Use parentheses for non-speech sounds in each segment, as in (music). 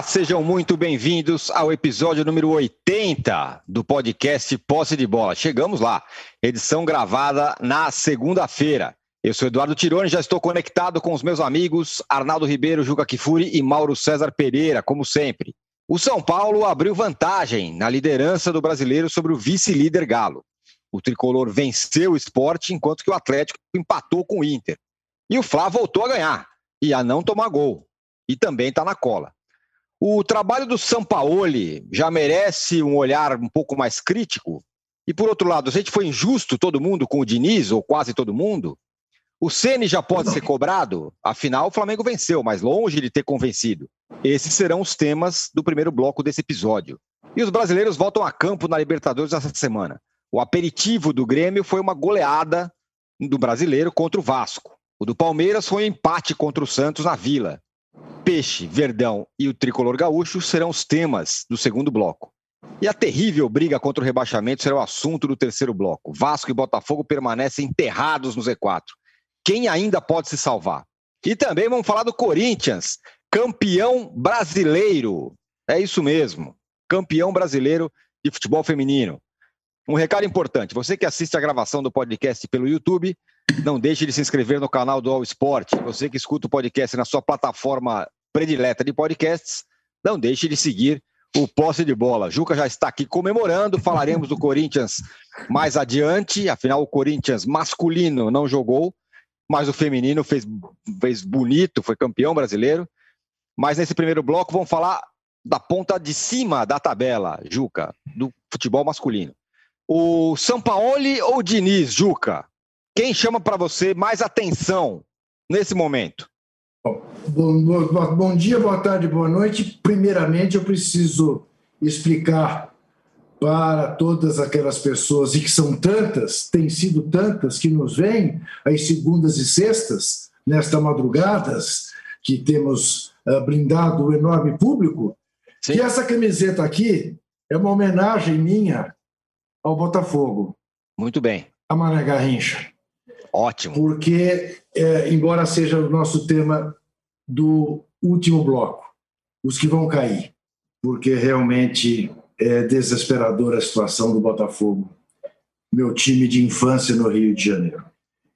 Olá, sejam muito bem-vindos ao episódio número 80 do podcast Posse de Bola. Chegamos lá, edição gravada na segunda-feira. Eu sou Eduardo Tironi, já estou conectado com os meus amigos Arnaldo Ribeiro, Juca Kifuri e Mauro César Pereira, como sempre. O São Paulo abriu vantagem na liderança do brasileiro sobre o vice-líder Galo. O tricolor venceu o esporte, enquanto que o Atlético empatou com o Inter. E o Flá voltou a ganhar e a não tomar gol. E também está na cola. O trabalho do Sampaoli já merece um olhar um pouco mais crítico? E por outro lado, a gente foi injusto todo mundo com o Diniz, ou quase todo mundo? O Ceni já pode ser cobrado? Afinal, o Flamengo venceu, mas longe de ter convencido. Esses serão os temas do primeiro bloco desse episódio. E os brasileiros voltam a campo na Libertadores essa semana. O aperitivo do Grêmio foi uma goleada do brasileiro contra o Vasco. O do Palmeiras foi um empate contra o Santos na Vila. Peixe, Verdão e o tricolor gaúcho serão os temas do segundo bloco. E a terrível briga contra o rebaixamento será o assunto do terceiro bloco. Vasco e Botafogo permanecem enterrados no Z4. Quem ainda pode se salvar? E também vamos falar do Corinthians, campeão brasileiro. É isso mesmo, campeão brasileiro de futebol feminino. Um recado importante: você que assiste a gravação do podcast pelo YouTube, não deixe de se inscrever no canal do All Sport. Você que escuta o podcast na sua plataforma predileta de podcasts, não deixe de seguir o posse de bola. Juca já está aqui comemorando, falaremos do Corinthians mais adiante, afinal o Corinthians masculino não jogou, mas o feminino fez, fez bonito, foi campeão brasileiro. Mas nesse primeiro bloco vamos falar da ponta de cima da tabela, Juca, do futebol masculino. O Sampaoli ou o Diniz, Juca? Quem chama para você mais atenção nesse momento? Bom, bom, bom, dia, boa tarde, boa noite. Primeiramente, eu preciso explicar para todas aquelas pessoas, e que são tantas, têm sido tantas, que nos vêm às segundas e sextas, nesta madrugadas, que temos uh, brindado o enorme público, Sim. que essa camiseta aqui é uma homenagem minha ao Botafogo. Muito bem. A Mané Garrincha. Ótimo. Porque, é, embora seja o nosso tema do último bloco, os que vão cair, porque realmente é desesperadora a situação do Botafogo, meu time de infância no Rio de Janeiro.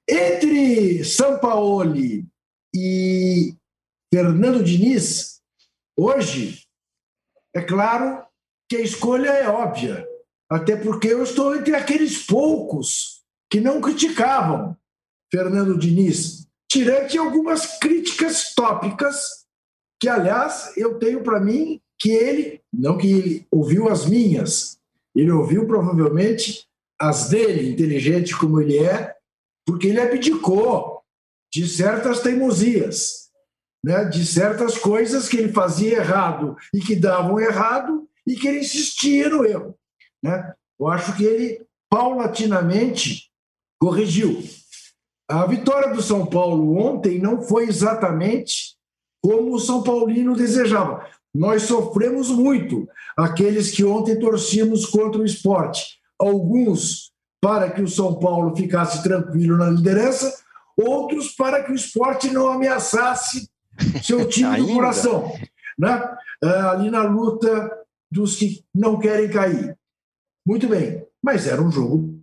Entre Sampaoli e Fernando Diniz, hoje, é claro que a escolha é óbvia, até porque eu estou entre aqueles poucos que não criticavam Fernando Diniz, tirante algumas críticas tópicas, que, aliás, eu tenho para mim que ele, não que ele ouviu as minhas, ele ouviu provavelmente as dele, inteligente como ele é, porque ele abdicou de certas teimosias, né, de certas coisas que ele fazia errado e que davam errado e que ele insistia no erro. Né? Eu acho que ele paulatinamente corrigiu. A vitória do São Paulo ontem não foi exatamente como o São Paulino desejava. Nós sofremos muito, aqueles que ontem torcíamos contra o esporte. Alguns para que o São Paulo ficasse tranquilo na liderança, outros para que o esporte não ameaçasse seu (laughs) time do coração. Né? É, ali na luta dos que não querem cair. Muito bem, mas era um jogo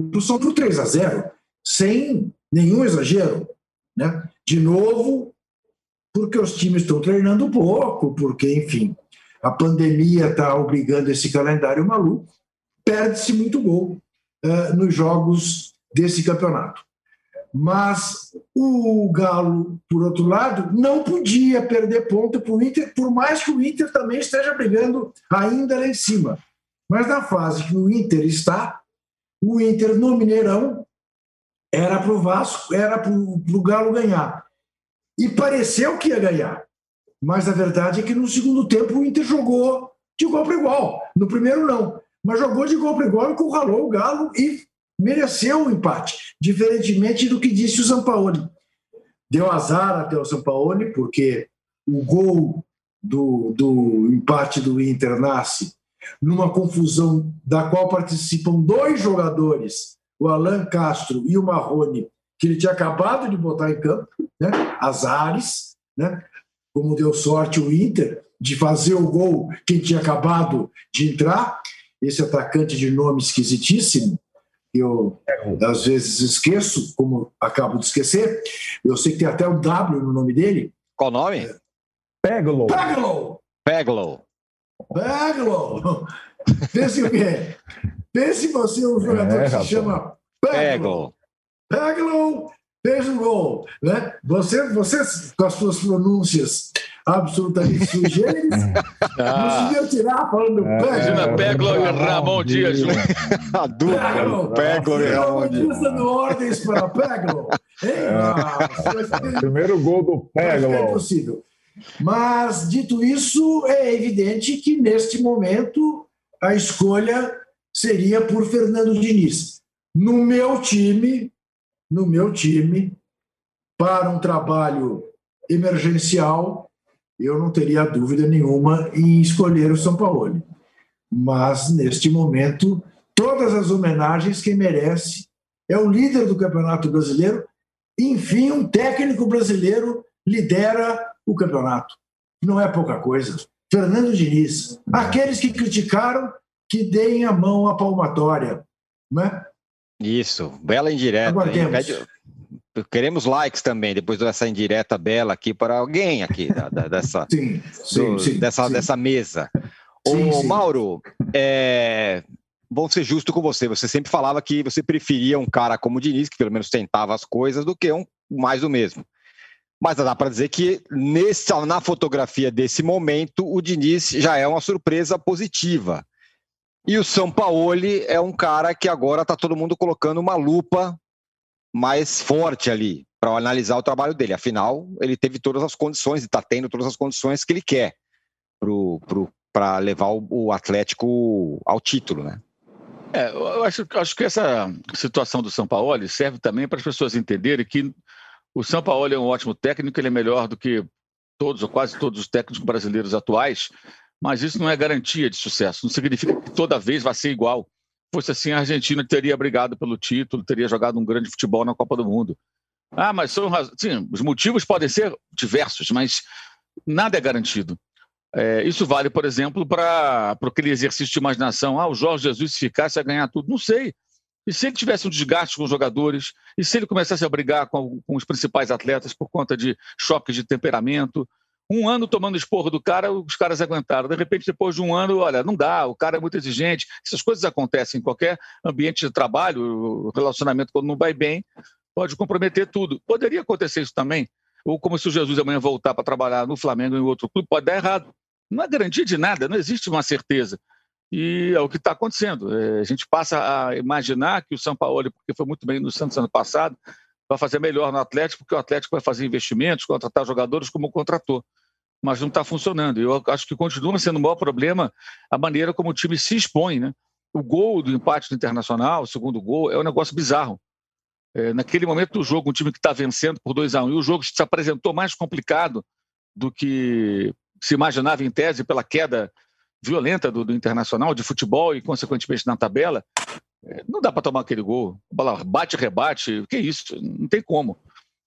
do São Paulo 3 a 0, sem nenhum exagero. Né? De novo, porque os times estão treinando pouco, porque, enfim, a pandemia está obrigando esse calendário maluco, perde-se muito gol uh, nos jogos desse campeonato. Mas o Galo, por outro lado, não podia perder ponto para o Inter, por mais que o Inter também esteja brigando ainda lá em cima. Mas na fase que o Inter está, o Inter no Mineirão era para o Vasco, era para o Galo ganhar. E pareceu que ia ganhar. Mas a verdade é que no segundo tempo o Inter jogou de igual para igual. No primeiro, não. Mas jogou de igual para igual, encurralou o Galo e mereceu o empate. Diferentemente do que disse o Sampaoli. Deu azar até o Sampaoli, porque o gol do, do empate do Inter nasce numa confusão da qual participam dois jogadores o Alan Castro e o Marrone, que ele tinha acabado de botar em campo, né? Azares, né? Como deu sorte o Inter, de fazer o gol quem tinha acabado de entrar, esse atacante de nome esquisitíssimo, eu às vezes esqueço, como acabo de esquecer. Eu sei que tem até um W no nome dele. Qual nome? Peglo. Peglo. Peglo. Pense o quê? Pense você um jogador é, que se chama Peglo. Peglo fez um gol. Né? Você, você, com as suas pronúncias absolutamente (laughs) sugêneres, ah. conseguiu tirar falando é, Peglo. Imagina Peglo e Ramon Dias. (laughs) A dupla. Peglo e Ramon Dias. dando ordens para Peglo. É. Ah, Primeiro gol do Peglo. É possível. Mas, dito isso, é evidente que neste momento a escolha seria por Fernando Diniz. No meu time, no meu time, para um trabalho emergencial, eu não teria dúvida nenhuma em escolher o São Paulo. Mas, neste momento, todas as homenagens que merece é o líder do Campeonato Brasileiro. Enfim, um técnico brasileiro lidera o campeonato. Não é pouca coisa. Fernando Diniz. Aqueles que criticaram, que deem a mão à palmatória. Né? Isso, bela indireta. Queremos likes também, depois dessa indireta bela aqui para alguém aqui da, da, dessa, sim, (laughs) sim, do, sim, dessa, dessa mesa. Ô, Mauro, é, vou ser justo com você. Você sempre falava que você preferia um cara como o Diniz, que pelo menos tentava as coisas, do que um mais do mesmo. Mas dá para dizer que nesse, na fotografia desse momento, o Diniz já é uma surpresa positiva. E o São Paulo é um cara que agora está todo mundo colocando uma lupa mais forte ali para analisar o trabalho dele. Afinal, ele teve todas as condições e está tendo todas as condições que ele quer para levar o, o, Atlético ao título, né? É, eu acho, acho que essa situação do São Paulo serve também para as pessoas entenderem que o São Paulo é um ótimo técnico, ele é melhor do que todos ou quase todos os técnicos brasileiros atuais, mas isso não é garantia de sucesso. Não significa que toda vez vai ser igual. Se fosse assim, a Argentina teria brigado pelo título, teria jogado um grande futebol na Copa do Mundo. Ah, mas são sim, os motivos podem ser diversos, mas nada é garantido. É, isso vale, por exemplo, para aquele exercício de imaginação. Ah, o Jorge Jesus, se ficasse, ia ganhar tudo. Não sei. E se ele tivesse um desgaste com os jogadores? E se ele começasse a brigar com, com os principais atletas por conta de choques de temperamento? um ano tomando esporro do cara, os caras aguentaram. De repente, depois de um ano, olha, não dá, o cara é muito exigente. Essas coisas acontecem em qualquer ambiente de trabalho, o relacionamento, quando não vai bem, pode comprometer tudo. Poderia acontecer isso também. Ou como se o Jesus amanhã voltar para trabalhar no Flamengo ou em outro clube, pode dar errado. Não é garantia de nada, não existe uma certeza. E é o que está acontecendo. É, a gente passa a imaginar que o São Paulo, porque foi muito bem no Santos ano passado, vai fazer melhor no Atlético, porque o Atlético vai fazer investimentos, contratar jogadores como contratou. Mas não está funcionando. Eu acho que continua sendo o maior problema a maneira como o time se expõe. Né? O gol do empate do Internacional, o segundo gol, é um negócio bizarro. É, naquele momento do jogo, um time que está vencendo por 2 a 1 um, e o jogo se apresentou mais complicado do que se imaginava em tese pela queda violenta do, do Internacional de futebol e, consequentemente, na tabela, é, não dá para tomar aquele gol. Bola bate, rebate, que isso? Não tem como.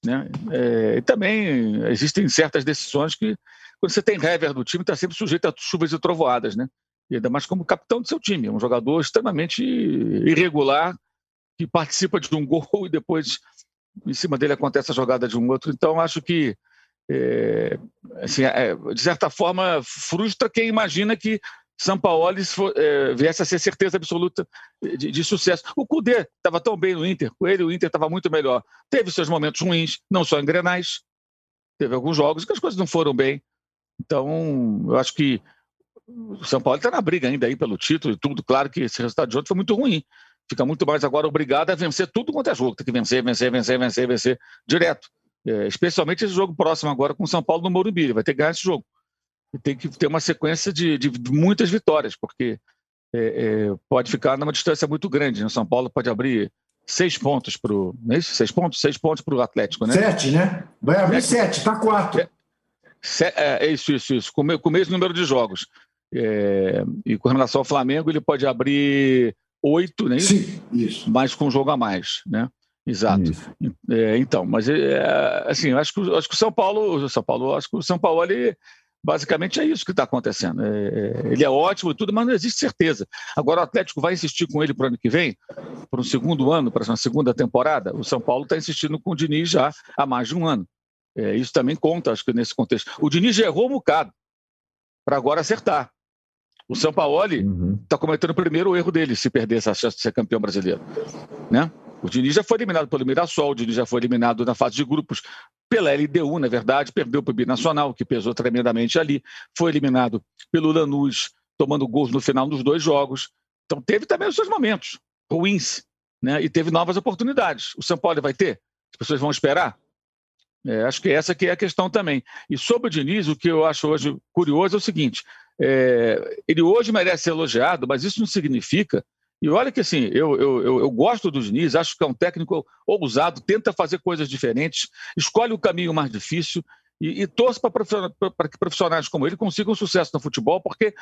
Né? É, e também existem certas decisões que, quando você tem rever do time, está sempre sujeito a chuvas e trovoadas. Né? E ainda mais como capitão do seu time. É um jogador extremamente irregular que participa de um (laughs) gol e depois em cima dele acontece a jogada de um outro. Então, acho que é, assim, é, de certa forma, frustra quem imagina que São Paulo é, viesse a ser certeza absoluta de, de sucesso. O Cudê estava tão bem no Inter, com ele o Inter estava muito melhor. Teve seus momentos ruins, não só em Grenais, teve alguns jogos que as coisas não foram bem. Então, eu acho que o São Paulo está na briga ainda aí pelo título e tudo. Claro que esse resultado de ontem foi muito ruim. Fica muito mais agora obrigado a vencer tudo quanto é jogo. Tem que vencer, vencer, vencer, vencer, vencer direto. É, especialmente esse jogo próximo agora com o São Paulo no Morumbi. Ele vai ter que ganhar esse jogo. E tem que ter uma sequência de, de muitas vitórias, porque é, é, pode ficar numa distância muito grande. O né? São Paulo pode abrir seis pontos para o. Não é isso? Seis pontos? Seis pontos para o Atlético, né? Sete, né? Vai abrir sete, está quatro. É, é, é, isso, isso, isso. Com, com o mesmo número de jogos. É, e com relação ao Flamengo, ele pode abrir oito, né? Sim, isso. Mas com um jogo a mais, né? Exato. É, então, mas é, assim, acho que, acho que o São Paulo, o São Paulo, acho que o São Paulo ele Basicamente é isso que está acontecendo. É, é, ele é ótimo e tudo, mas não existe certeza. Agora o Atlético vai insistir com ele para o ano que vem, para um segundo ano, para uma segunda temporada. O São Paulo está insistindo com o Diniz já há mais de um ano. É, isso também conta, acho que nesse contexto. O Diniz errou um bocado para agora acertar. O São Paulo está uhum. Tá cometendo o primeiro erro dele se perder essa chance de ser campeão brasileiro. Né? O Diniz já foi eliminado pelo Mirassol, o Diniz já foi eliminado na fase de grupos pela LDU, na verdade, perdeu para o Binacional, que pesou tremendamente ali, foi eliminado pelo Lanús, tomando gols no final dos dois jogos. Então teve também os seus momentos ruins, né? E teve novas oportunidades. O São Paulo vai ter? As pessoas vão esperar? É, acho que essa que é a questão também. E sobre o Diniz, o que eu acho hoje curioso é o seguinte: é, ele hoje merece ser elogiado, mas isso não significa e olha que assim, eu, eu, eu, eu, gosto do Diniz, acho que é um técnico ousado, tenta fazer coisas diferentes, escolhe o caminho mais difícil e, e torce para que profissionais como ele consigam sucesso no futebol, porque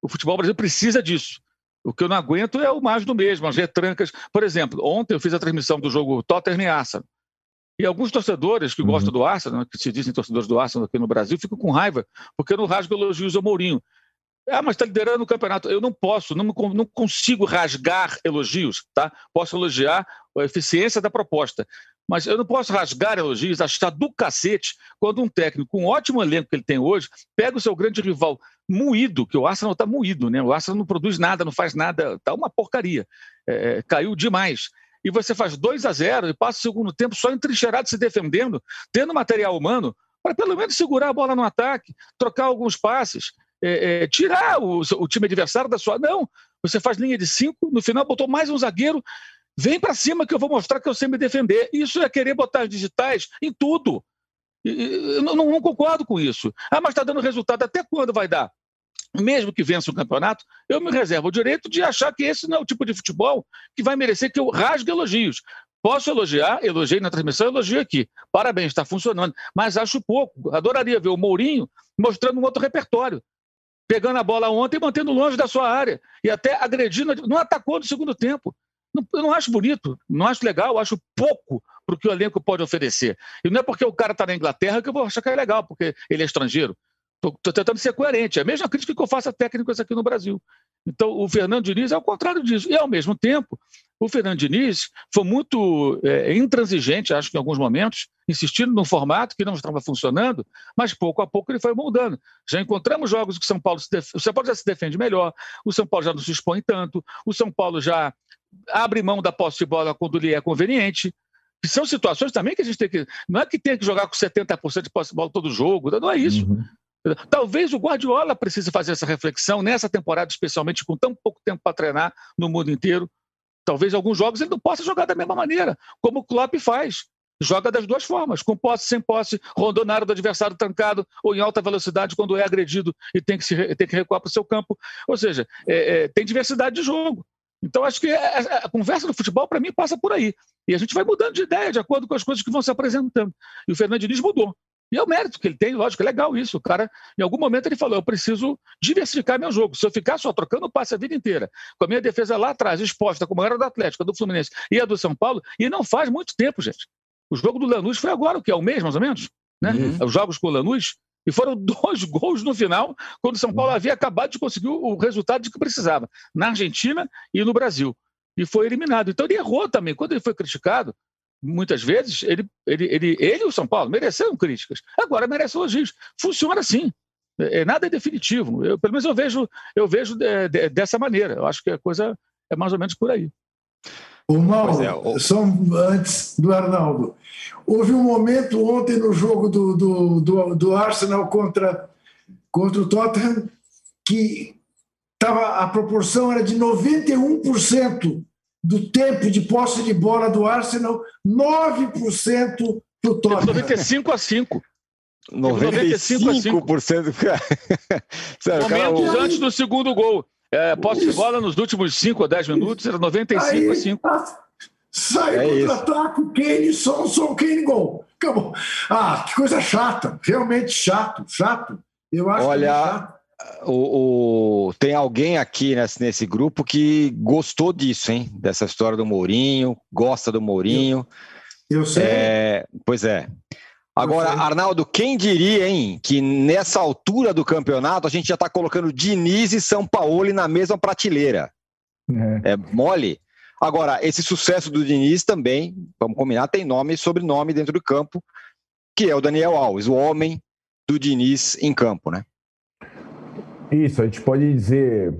o futebol brasileiro precisa disso. O que eu não aguento é o mais do mesmo, as retrancas. Por exemplo, ontem eu fiz a transmissão do jogo Tottenham e Arsenal. E alguns torcedores que uhum. gostam do Arsenal, que se dizem torcedores do Arsenal aqui no Brasil, ficam com raiva, porque não rasgo elogios ao Mourinho. Ah, mas está liderando o campeonato. Eu não posso, não, não consigo rasgar elogios, tá? Posso elogiar a eficiência da proposta. Mas eu não posso rasgar elogios, achar do cacete, quando um técnico com um ótimo elenco que ele tem hoje, pega o seu grande rival moído, que o Arsenal está moído, né? O Arsenal não produz nada, não faz nada, tá uma porcaria. É, é caiu demais. E você faz 2 a 0 e passa o segundo tempo só entrincheirado se defendendo, tendo material humano, para pelo menos segurar a bola no ataque, trocar alguns passes é, é, tirar o, o, time adversário da sua. Não, você faz linha de cinco, no final botou mais um zagueiro, vem para cima que eu vou mostrar que eu sei me defender. Isso é querer botar as digitais em tudo. Eu não, não concordo com isso. Ah, mas está dando resultado. Até quando vai dar? Mesmo que vença o campeonato, eu me reservo o direito de achar que esse não é o tipo de futebol que vai merecer que eu rasgue elogios. Posso elogiar, elogiei na transmissão, elogio aqui. Parabéns, está funcionando. Mas acho pouco. Adoraria ver o Mourinho mostrando um outro repertório pegando a bola ontem e mantendo longe da sua área. E até agredindo, não atacou no segundo tempo. Não, eu não acho bonito, não acho legal, acho pouco para o que o elenco pode oferecer. E não é porque o cara está na Inglaterra que eu vou achar que é legal, porque ele é estrangeiro. Estou tentando ser coerente. É a mesma crítica que eu faço a técnicos aqui no Brasil. Então, o Fernando Diniz é o contrário disso. E, ao mesmo tempo, o Fernando Diniz foi muito é, intransigente, acho que em alguns momentos, insistindo num formato que não estava funcionando, mas pouco a pouco ele foi moldando. Já encontramos jogos que o São Paulo se def... o São Paulo já se defende melhor, o São Paulo já não se expõe tanto, o São Paulo já abre mão da posse de bola quando lhe é conveniente. Que são situações também que a gente tem que. Não é que tem que jogar com 70% de posse de bola todo jogo, não é isso. Uhum. Talvez o Guardiola precise fazer essa reflexão nessa temporada, especialmente com tão pouco tempo para treinar no mundo inteiro. Talvez alguns jogos ele não possa jogar da mesma maneira, como o Klopp faz. Joga das duas formas, com posse, sem posse, rondando na área do adversário trancado ou em alta velocidade quando é agredido e tem que, se, tem que recuar para o seu campo. Ou seja, é, é, tem diversidade de jogo. Então, acho que a, é, é, a conversa do futebol, para mim, passa por aí. E a gente vai mudando de ideia de acordo com as coisas que vão se apresentando. E o Fernando Diniz mudou. E é o mérito que ele tem, lógico, é legal isso. O cara, em algum momento, ele falou: eu preciso diversificar meu jogo. Se eu ficar só trocando passe a vida inteira, com a minha defesa lá atrás, exposta, como era do Atlético, do Fluminense e a do São Paulo, e não faz muito tempo, gente. O jogo do Lanús foi agora, o que? É um mês, mais ou menos? Né? Uhum. Os jogos com o Lanús. E foram (laughs) dois gols no final, quando o São Paulo uhum. havia acabado de conseguir o resultado de que precisava, na Argentina e no Brasil. E foi eliminado. Então ele errou também. Quando ele foi criticado, muitas vezes, ele, ele, ele, ele e o São Paulo mereceram críticas. Agora merece elogios. Funciona assim. É, é, nada é definitivo. Eu, pelo menos eu vejo, eu vejo de, de, dessa maneira. Eu acho que a coisa é mais ou menos por aí. O Mauro, é, o... só antes do Arnaldo. Houve um momento ontem no jogo do, do, do, do Arsenal contra, contra o Tottenham que tava, a proporção era de 91% do tempo de posse de bola do Arsenal, 9% do Tottenham. 95 a 5. 95 a 5%. Sério, Momentos cara, antes do segundo gol. É, posse de bola nos últimos 5 ou 10 minutos era 95 Aí, a 5. Sai é contra-ataque, Kane, Sonson, Kane, gol. Acabou. Ah, que coisa chata. Realmente chato, chato. Eu acho Olha, que é chato o, o, tem alguém aqui nesse, nesse grupo que gostou disso, hein? Dessa história do Mourinho, gosta do Mourinho. Eu, eu sei. É, pois é. Agora, Arnaldo, quem diria, hein, que nessa altura do campeonato a gente já está colocando Diniz e São Paulo na mesma prateleira? É. é mole. Agora, esse sucesso do Diniz também, vamos combinar, tem nome e sobrenome dentro do campo, que é o Daniel Alves, o homem do Diniz em campo, né? Isso, a gente pode dizer,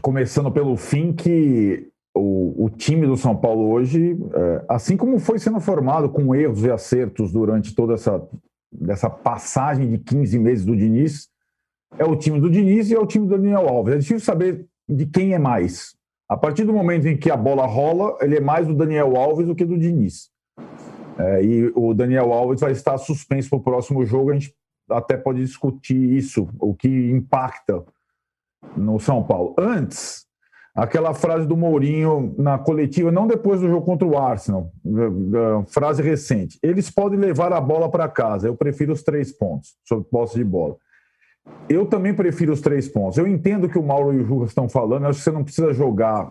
começando pelo fim, que o, o time do São Paulo hoje, é, assim como foi sendo formado com erros e acertos durante toda essa dessa passagem de 15 meses do Diniz, é o time do Diniz e é o time do Daniel Alves. É difícil saber de quem é mais. A partir do momento em que a bola rola, ele é mais do Daniel Alves do que do Diniz. É, e o Daniel Alves vai estar suspenso para o próximo jogo. A gente até pode discutir isso, o que impacta no São Paulo. Antes, aquela frase do Mourinho na coletiva, não depois do jogo contra o Arsenal, frase recente. Eles podem levar a bola para casa, eu prefiro os três pontos sobre posse de bola. Eu também prefiro os três pontos. Eu entendo que o Mauro e o Juras estão falando, acho que você não precisa jogar.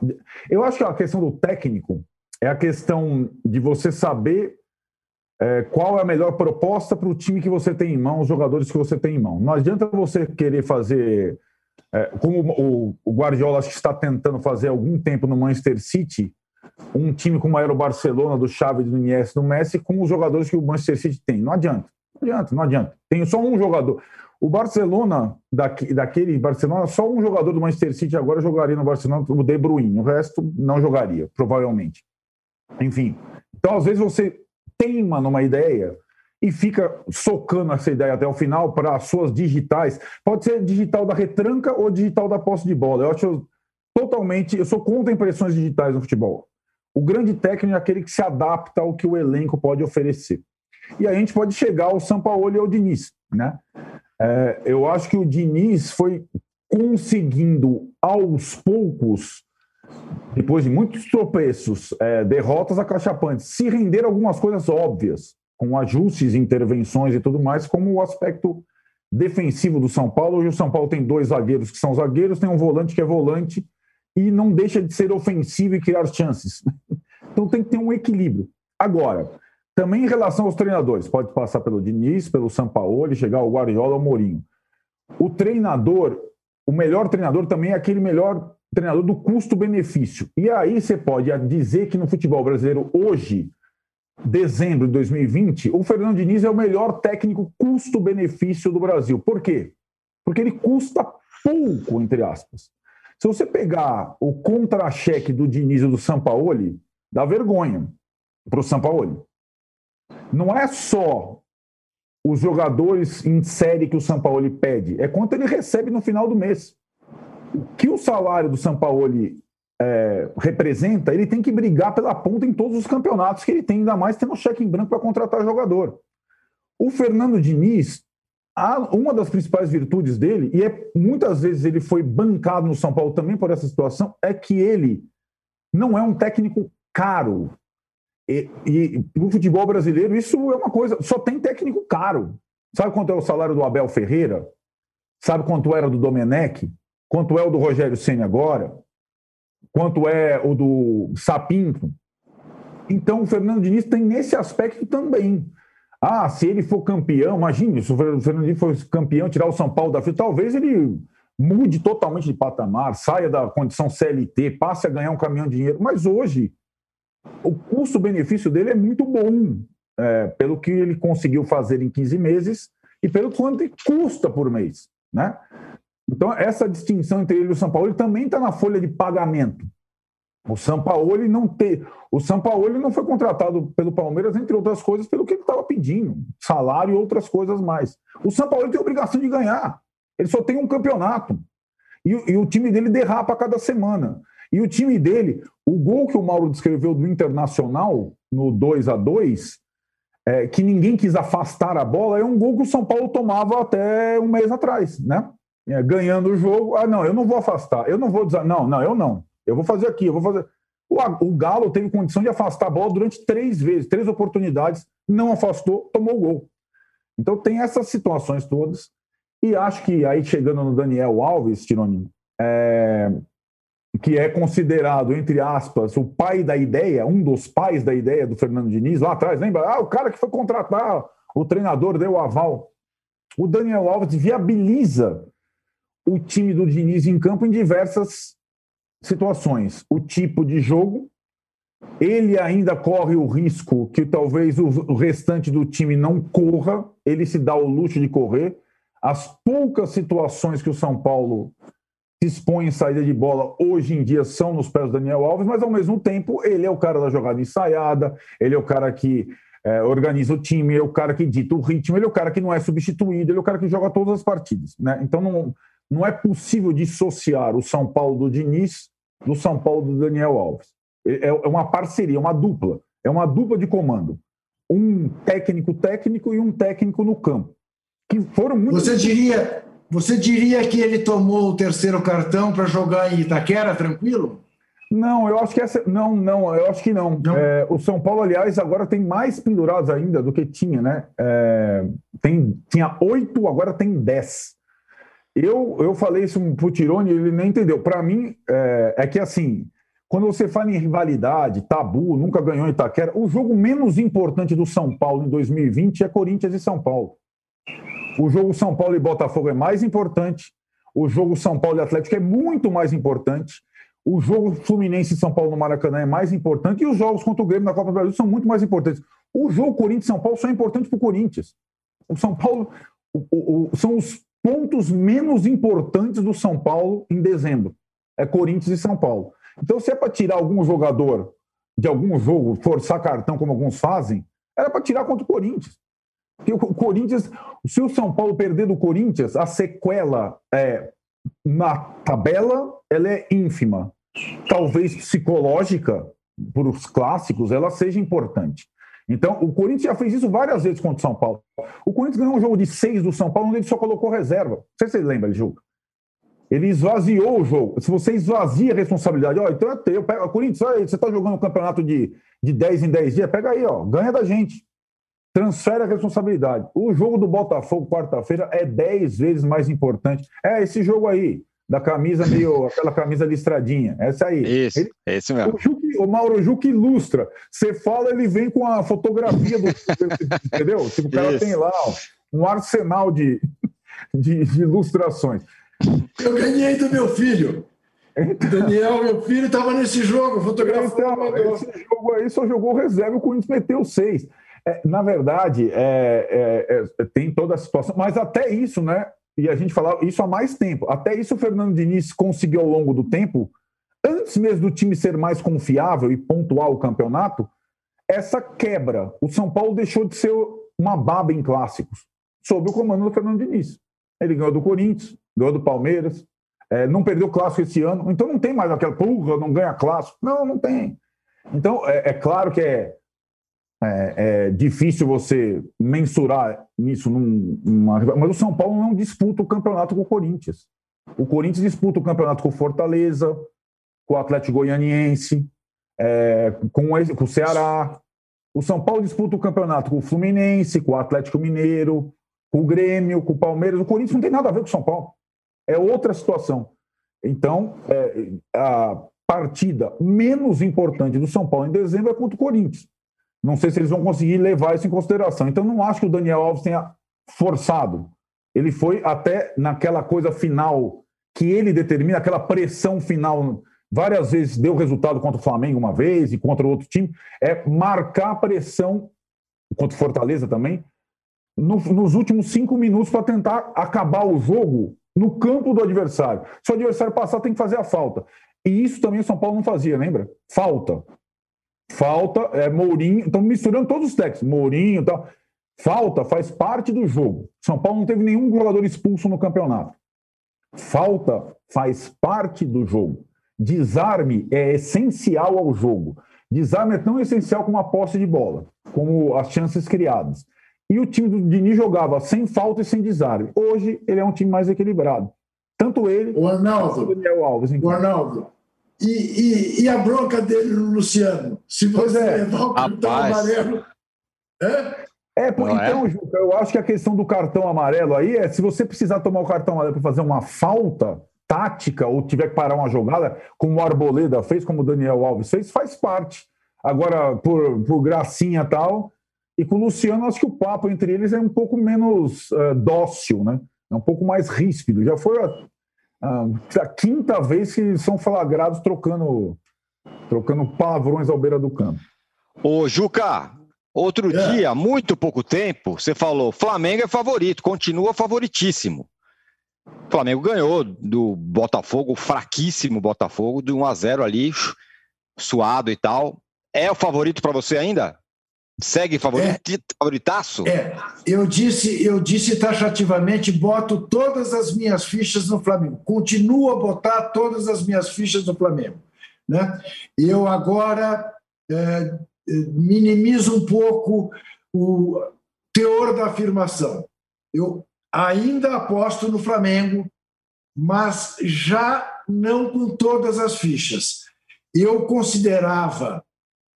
Eu acho que a questão do técnico é a questão de você saber é, qual é a melhor proposta para o time que você tem em mão, os jogadores que você tem em mão. Não adianta você querer fazer é, como o, Guardiola acho que está tentando fazer há algum tempo no Manchester City, um time como era o Barcelona, do Xavi, do Iniesta, do Messi, com os jogadores que o Manchester City tem. Não adianta, não adianta, não adianta. Tem só um jogador. O Barcelona, daqui, daquele Barcelona, só um jogador do Manchester City agora jogaria no Barcelona, o De Bruyne. O resto não jogaria, provavelmente. Enfim. Então, às vezes, você teima numa ideia e fica socando essa ideia até o final para as suas digitais. Pode ser digital da retranca ou digital da posse de bola. Eu acho totalmente. Eu sou contra impressões digitais no futebol. O grande técnico é aquele que se adapta ao que o elenco pode oferecer. E aí a gente pode chegar ao Sampaoli e ao Diniz. Né? É, eu acho que o Diniz foi conseguindo, aos poucos, depois de muitos tropeços, é, derrotas acachapantes, se render algumas coisas óbvias com ajustes, intervenções e tudo mais, como o aspecto defensivo do São Paulo. Hoje o São Paulo tem dois zagueiros que são zagueiros, tem um volante que é volante e não deixa de ser ofensivo e criar chances. (laughs) Então tem que ter um equilíbrio. Agora, também em relação aos treinadores, pode passar pelo Diniz, pelo Sampaoli, chegar ao Guardiola, ao Mourinho. O treinador, o melhor treinador também é aquele melhor treinador do custo-benefício. E aí você pode dizer que no futebol brasileiro hoje dezembro de 2020, o Fernando Diniz é o melhor técnico custo-benefício do Brasil. Por quê? Porque ele custa pouco, entre aspas. Se você pegar o contra-cheque do Diniz e do Sampaoli, dá vergonha para o Sampaoli. Não é só os jogadores em série que o Sampaoli pede, é quanto ele recebe no final do mês. O que o salário do Sampaoli é, representa, ele tem que brigar pela ponta em todos os campeonatos que ele tem, ainda mais tendo cheque em branco para contratar jogador. O Fernando Diniz, uma das principais virtudes dele, e é, muitas vezes ele foi bancado no São Paulo também por essa situação, é que ele não é um técnico caro. E, e no futebol brasileiro, isso é uma coisa, só tem técnico caro. Sabe quanto é o salário do Abel Ferreira? Sabe quanto era do Domenech? Quanto é o do Rogério Senna agora? Quanto é o do Sapinto. Então, o Fernando Diniz tem nesse aspecto também. Ah, se ele for campeão, imagine, se o Fernando Diniz for campeão, tirar o São Paulo da fila, talvez ele mude totalmente de patamar, saia da condição CLT, passe a ganhar um caminhão de dinheiro. Mas hoje, o custo-benefício dele é muito bom, é, pelo que ele conseguiu fazer em 15 meses e pelo quanto custa por mês. Né? Então, essa distinção entre ele e o São Paulo também está na folha de pagamento. O São Paulo não ter, o São Paulo não foi contratado pelo Palmeiras entre outras coisas pelo que ele estava pedindo, salário e outras coisas mais. O São Paulo tem a obrigação de ganhar. Ele só tem um campeonato e, e o time dele derrapa a cada semana. E o time dele, o gol que o Mauro descreveu do Internacional no 2 a 2 é, que ninguém quis afastar a bola, é um gol que o São Paulo tomava até um mês atrás, né? É, ganhando o jogo. Ah, não, eu não vou afastar, eu não vou dizer, não, não, eu não. Eu vou fazer aqui, eu vou fazer. O, o Galo teve condição de afastar a bola durante três vezes, três oportunidades, não afastou, tomou o gol. Então tem essas situações todas. E acho que aí chegando no Daniel Alves, Tironi, é, que é considerado, entre aspas, o pai da ideia, um dos pais da ideia do Fernando Diniz, lá atrás, lembra? Ah, o cara que foi contratar o treinador deu o aval. O Daniel Alves viabiliza o time do Diniz em campo em diversas situações. O tipo de jogo, ele ainda corre o risco que talvez o restante do time não corra, ele se dá o luxo de correr. As poucas situações que o São Paulo se expõe em saída de bola hoje em dia são nos pés do Daniel Alves, mas ao mesmo tempo ele é o cara da jogada ensaiada, ele é o cara que é, organiza o time, ele é o cara que dita o ritmo, ele é o cara que não é substituído, ele é o cara que joga todas as partidas. Né? Então não, não é possível dissociar o São Paulo do Diniz do São Paulo do Daniel Alves. É, é uma parceria, uma dupla. É uma dupla de comando. Um técnico técnico e um técnico no campo. Que foram muito. Você diria, você diria que ele tomou o terceiro cartão para jogar em Itaquera, tranquilo? Não, eu acho que essa. Não, não, eu acho que não. não. É, o São Paulo, aliás, agora tem mais pendurados ainda do que tinha, né? É, tem, tinha oito, agora tem dez. Eu, eu falei isso pro Tirone, ele nem entendeu. Para mim, é, é, que assim, quando você fala em rivalidade, tabu, nunca ganhou em Itaquera, o jogo menos importante do São Paulo em 2020 é Corinthians e São Paulo. O jogo São Paulo e Botafogo é mais importante. O jogo São Paulo e Atlético é muito mais importante. O jogo Fluminense e São Paulo no Maracanã é mais importante. E os jogos contra o Grêmio na Copa do Brasil são muito mais importantes. O jogo Corinthians e São Paulo só é importante para o Corinthians. O São Paulo o, o, são os pontos menos importantes do São Paulo em dezembro. É Corinthians e São Paulo. Então, se é para tirar algum jogador de algum jogo, forçar cartão, como alguns fazem, era para tirar contra o Corinthians. Porque o Corinthians, se o São Paulo perder do Corinthians, a sequela é, na tabela ela é ínfima. Talvez psicológica, por os clássicos, ela seja importante. Então, o Corinthians já fez isso várias vezes contra o São Paulo. O Corinthians ganhou um jogo de seis do São Paulo, onde ele só colocou reserva. Não sei se você lembra do jogo. Ele esvaziou o jogo. Se você esvazia a responsabilidade, ó, então é teu. Pega, Corinthians, olha você está jogando um campeonato de, de 10 em 10 dias, pega aí, ó, ganha da gente. Transfere a responsabilidade. O jogo do Botafogo, quarta-feira, é 10 vezes mais importante. É esse jogo aí da camisa meio, (laughs) aquela camisa listradinha. Essa aí. Isso, ele, esse mesmo. O, o Mauro Juque ilustra. Você fala, ele vem com a fotografia do. (laughs) entendeu? Tipo, o cara Isso. tem lá ó, um arsenal de, (laughs) de, de, ilustrações. Eu ganhei do meu filho. Então, Daniel, meu filho, estava nesse jogo, fotografou. Então, esse jogo aí só jogou reserva, o Corinthians meteu seis. É, na verdade, é, é, é, tem toda a situação, mas até isso, né? E a gente falava isso há mais tempo. Até isso o Fernando Diniz conseguiu ao longo do tempo, antes mesmo do time ser mais confiável e pontuar o campeonato, essa quebra. O São Paulo deixou de ser uma baba em clássicos, sob o comando do Fernando Diniz. Ele ganhou do Corinthians, ganhou do Palmeiras, é, não perdeu clássico esse ano, então não tem mais aquela porra, não ganha clássico. Não, não tem. Então, é, é claro que é é, é, difícil você mensurar isso num, numa. Mas o São Paulo não disputa o campeonato com o Corinthians. O Corinthians disputa o campeonato com o Fortaleza, com o Atlético Goianiense, é, com, o, com o Ceará. O São Paulo disputa o campeonato com o Fluminense, com o Atlético Mineiro, com o Grêmio, com o Palmeiras. O Corinthians não tem nada a ver com o São Paulo. É outra situação. Então, é, a partida menos importante do São Paulo em dezembro é contra o Corinthians. Não sei se eles vão conseguir levar isso em consideração. Então, não acho que o Daniel Alves tenha forçado. Ele foi até naquela coisa final que ele determina, aquela pressão final. Várias vezes deu resultado contra o Flamengo uma vez e contra outro time. É marcar a pressão, contra o Fortaleza também, no, nos últimos cinco minutos para tentar acabar o jogo no campo do adversário. Se o adversário passar, tem que fazer a falta. E isso também o São Paulo não fazia, lembra? Falta. Falta, é Mourinho, estão misturando todos os técnicos, Mourinho e tal. Falta faz parte do jogo. São Paulo não teve nenhum jogador expulso no campeonato. Falta faz parte do jogo. Desarme é essencial ao jogo. Desarme é tão essencial como a posse de bola, como as chances criadas. E o time do Dini jogava sem falta e sem desarme. Hoje ele é um time mais equilibrado. Tanto ele o Arnaldo, o Daniel Alves. O Arnaldo, e, e, e, a bronca dele no Luciano? Se você é. levar o cartão Rapaz. amarelo. É? É, por, então, é? Juca, eu acho que a questão do cartão amarelo aí é se você precisar tomar o cartão amarelo para fazer uma falta tática ou tiver que parar uma jogada, como o Arboleda fez, como o Daniel Alves fez, faz parte. Agora, por, por gracinha tal, E com o Luciano, acho que o papo entre eles é um pouco menos uh, dócil, né? É um pouco mais ríspido. Já foi a, a, a, quinta vez que são flagrados trocando, trocando palavrões ao beira do campo. Ô, Juca, outro é. dia, muito pouco tempo, você falou: Flamengo é favorito, continua favoritíssimo. O Flamengo ganhou do Botafogo, fraquíssimo Botafogo, de 1 a 0 ali, suado e tal. É o favorito para você ainda? Segue favorito, é, favoritaço? É, eu disse, eu disse taxativamente, boto todas as minhas fichas no Flamengo. Continuo a botar todas as minhas fichas no Flamengo. Né? Eu agora é, minimizo um pouco o teor da afirmação. Eu ainda aposto no Flamengo, mas já não com todas as fichas. Eu considerava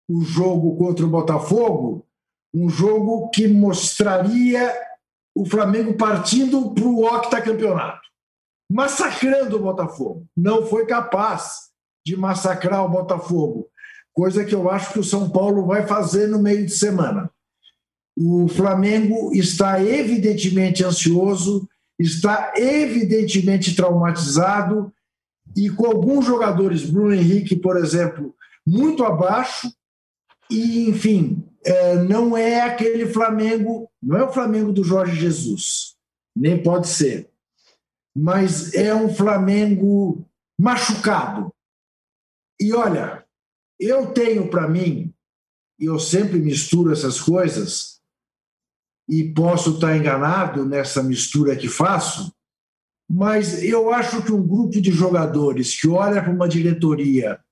o jogo contra o Botafogo um jogo que mostraria o Flamengo partindo para o octacampeonato, massacrando o Botafogo. Não foi capaz de massacrar o Botafogo, coisa que eu acho que o São Paulo vai fazer no meio de semana. O Flamengo está evidentemente ansioso, está evidentemente traumatizado e com alguns jogadores, Bruno Henrique, por exemplo, muito abaixo, e, enfim, é, não é aquele Flamengo, não é o Flamengo do Jorge Jesus, nem pode ser, mas é um Flamengo machucado. E olha, eu tenho para mim, e eu sempre misturo essas coisas, e posso estar enganado nessa mistura que faço, mas eu acho que um grupo de jogadores que olha para uma diretoria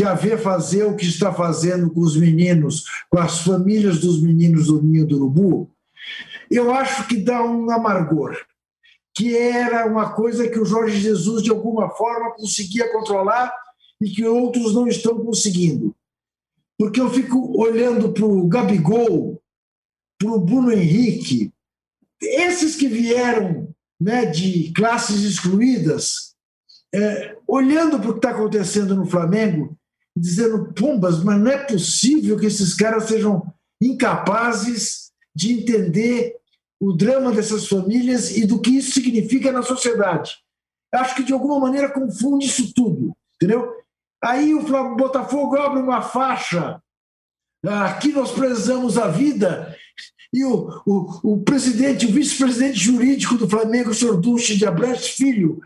que a ver fazer o que está fazendo com os meninos, com as famílias dos meninos do Ninho do Urubu, eu acho que dá um amargor, que era uma coisa que o Jorge Jesus, de alguma forma, conseguia controlar e que outros não estão conseguindo. Porque eu fico olhando para o Gabigol, para o Bruno Henrique, esses que vieram né, de classes excluídas, é, olhando para o que está acontecendo no Flamengo, dizendo, pumbas, mas não é possível que esses caras sejam incapazes de entender o drama dessas famílias e do que isso significa na sociedade. Acho que de alguma maneira confunde isso tudo, entendeu? Aí o Botafogo abre uma faixa, aqui nós prezamos a vida, e o, o, o presidente, o vice-presidente jurídico do Flamengo, o senhor Dulce de Abrantes Filho,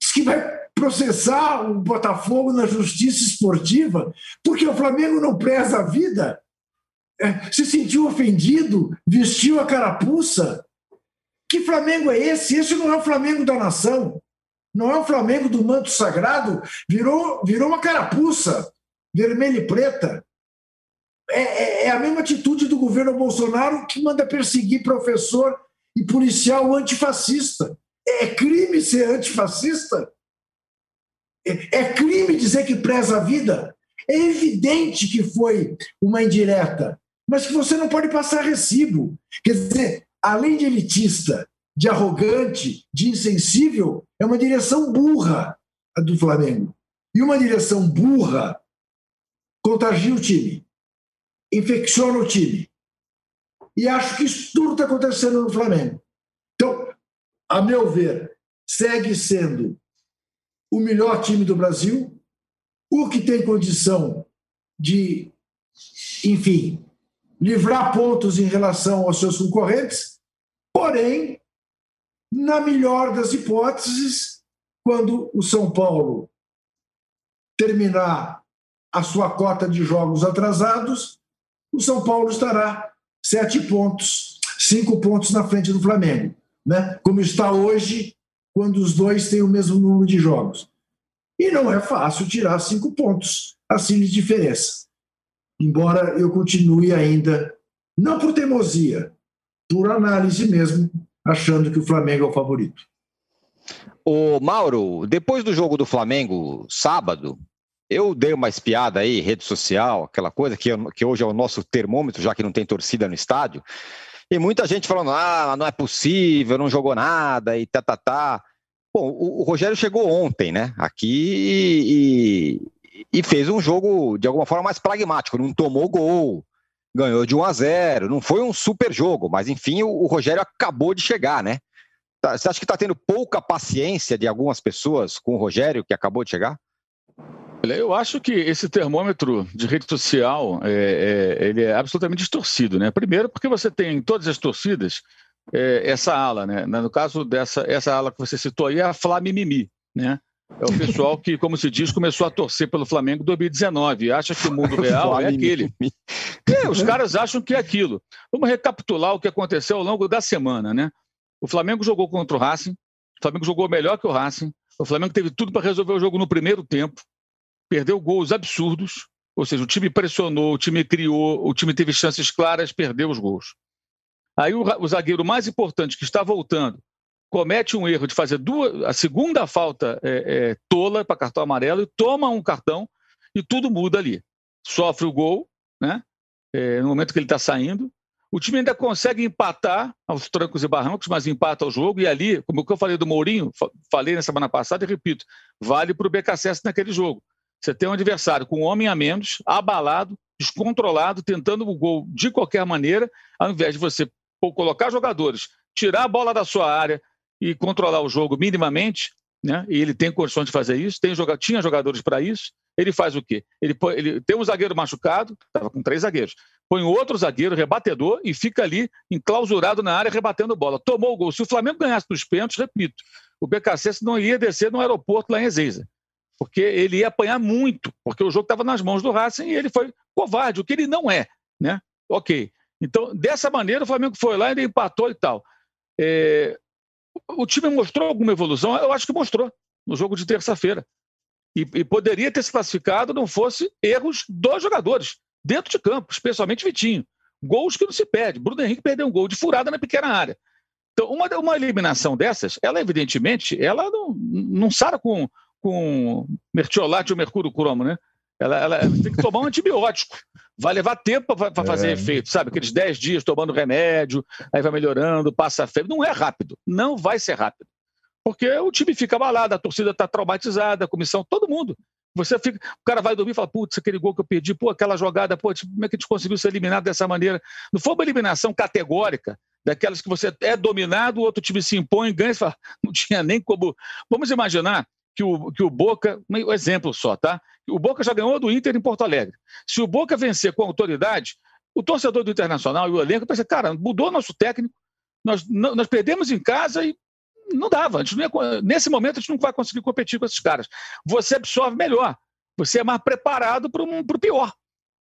diz que vai processar o Botafogo na justiça esportiva porque o Flamengo não preza a vida, é, se sentiu ofendido, vestiu a carapuça. Que Flamengo é esse? Esse não é o Flamengo da nação. Não é o Flamengo do manto sagrado. Virou, virou uma carapuça vermelha e preta. É, é, é a mesma atitude do governo Bolsonaro que manda perseguir professor e policial antifascista. É crime ser antifascista? É crime dizer que preza a vida? É evidente que foi uma indireta, mas que você não pode passar recibo. Quer dizer, além de elitista, de arrogante, de insensível, é uma direção burra a do Flamengo. E uma direção burra contagia o time, infecciona o time. E acho que isso tudo está acontecendo no Flamengo. Então, a meu ver, segue sendo o melhor time do Brasil, o que tem condição de, enfim, livrar pontos em relação aos seus concorrentes, porém, na melhor das hipóteses, quando o São Paulo terminar a sua cota de jogos atrasados, o São Paulo estará sete pontos, cinco pontos na frente do Flamengo. Né? Como está hoje, quando os dois têm o mesmo número de jogos. E não é fácil tirar cinco pontos assim de diferença. Embora eu continue ainda, não por teimosia, por análise mesmo, achando que o Flamengo é o favorito. O Mauro, depois do jogo do Flamengo sábado, eu dei uma espiada aí, rede social, aquela coisa que, que hoje é o nosso termômetro, já que não tem torcida no estádio. E muita gente falando, ah, não é possível, não jogou nada e tá, tá, tá. Bom, o, o Rogério chegou ontem, né, aqui e, e, fez um jogo de alguma forma mais pragmático, não tomou gol, ganhou de 1 a 0. Não foi um super jogo, mas enfim, o, o Rogério acabou de chegar, né? Tá, você acha que está tendo pouca paciência de algumas pessoas com o Rogério, que acabou de chegar? Eu acho que esse termômetro de rede social é, é, ele é absolutamente distorcido, né? Primeiro, porque você tem em todas as torcidas é, essa ala, né? No caso dessa essa ala que você citou aí, é a Flamimimi, né? É o pessoal que, como se diz, começou a torcer pelo Flamengo em 2019 acha que o mundo real é aquele. É, os caras acham que é aquilo. Vamos recapitular o que aconteceu ao longo da semana, né? O Flamengo jogou contra o Racing, o Flamengo jogou melhor que o Racing, o Flamengo teve tudo para resolver o jogo no primeiro tempo, perdeu gols absurdos, ou seja, o time pressionou, o time criou, o time teve chances claras, perdeu os gols. Aí o, o zagueiro mais importante que está voltando comete um erro de fazer duas, a segunda falta é, é, tola para cartão amarelo e toma um cartão e tudo muda ali. Sofre o gol, né? É, no momento que ele está saindo. O time ainda consegue empatar aos trancos e barrancos, mas empata o jogo. E ali, como eu falei do Mourinho, falei na semana passada e repito, vale para o BKSS naquele jogo. Você tem um adversário com um homem a menos, abalado, descontrolado, tentando o gol de qualquer maneira, ao invés de você colocar jogadores, tirar a bola da sua área, e controlar o jogo minimamente, né? E ele tem condições de fazer isso, tem joga, tinha jogadores para isso. Ele faz o quê? Ele, ele tem um zagueiro machucado, estava com três zagueiros. Põe outro zagueiro rebatedor e fica ali enclausurado na área rebatendo bola. Tomou o gol. Se o Flamengo ganhasse nos pênaltis, repito, o BKC não ia descer no aeroporto lá em Ezeiza. Porque ele ia apanhar muito, porque o jogo estava nas mãos do Racing e ele foi covarde, o que ele não é, né? Ok. Então, dessa maneira, o Flamengo foi lá e empatou e tal. É, o time mostrou alguma evolução? Eu acho que mostrou no jogo de terça-feira. E, e, poderia ter se classificado não fosse erros dos jogadores, dentro de campo, especialmente Vitinho. Gols que não se perde. Bruno Henrique perdeu um gol de furada na pequena área. Então, uma, uma eliminação dessas, ela evidentemente, ela não, não sara com, com mertiolate ou mercúrio cromo, né? Ela, ela, tem que tomar um antibiótico. Vai levar tempo para fazer é. efeito, sabe? Aqueles 10 dias tomando remédio, aí vai melhorando, passa a febre. Não é rápido. Não vai ser rápido. Porque o time fica abalado, a torcida está traumatizada, a comissão, todo mundo. Você fica, o cara vai dormir e fala, putz, aquele gol que eu perdi, pô, aquela jogada, pô, tipo, como é que a gente conseguiu ser eliminado dessa maneira? Não foi uma eliminação categórica, daquelas que você é dominado, o outro time se impõe, ganha e fala, não tinha nem como. Vamos imaginar que o, que o Boca, um exemplo só, tá? O Boca já ganhou do Inter em Porto Alegre. Se o Boca vencer com autoridade, o torcedor do Internacional e o elenco pensa, cara, mudou nosso técnico, nós, nós perdemos em casa e não dava. Não ia, nesse momento a gente não vai conseguir competir com esses caras. Você absorve melhor, você é mais preparado para o pior.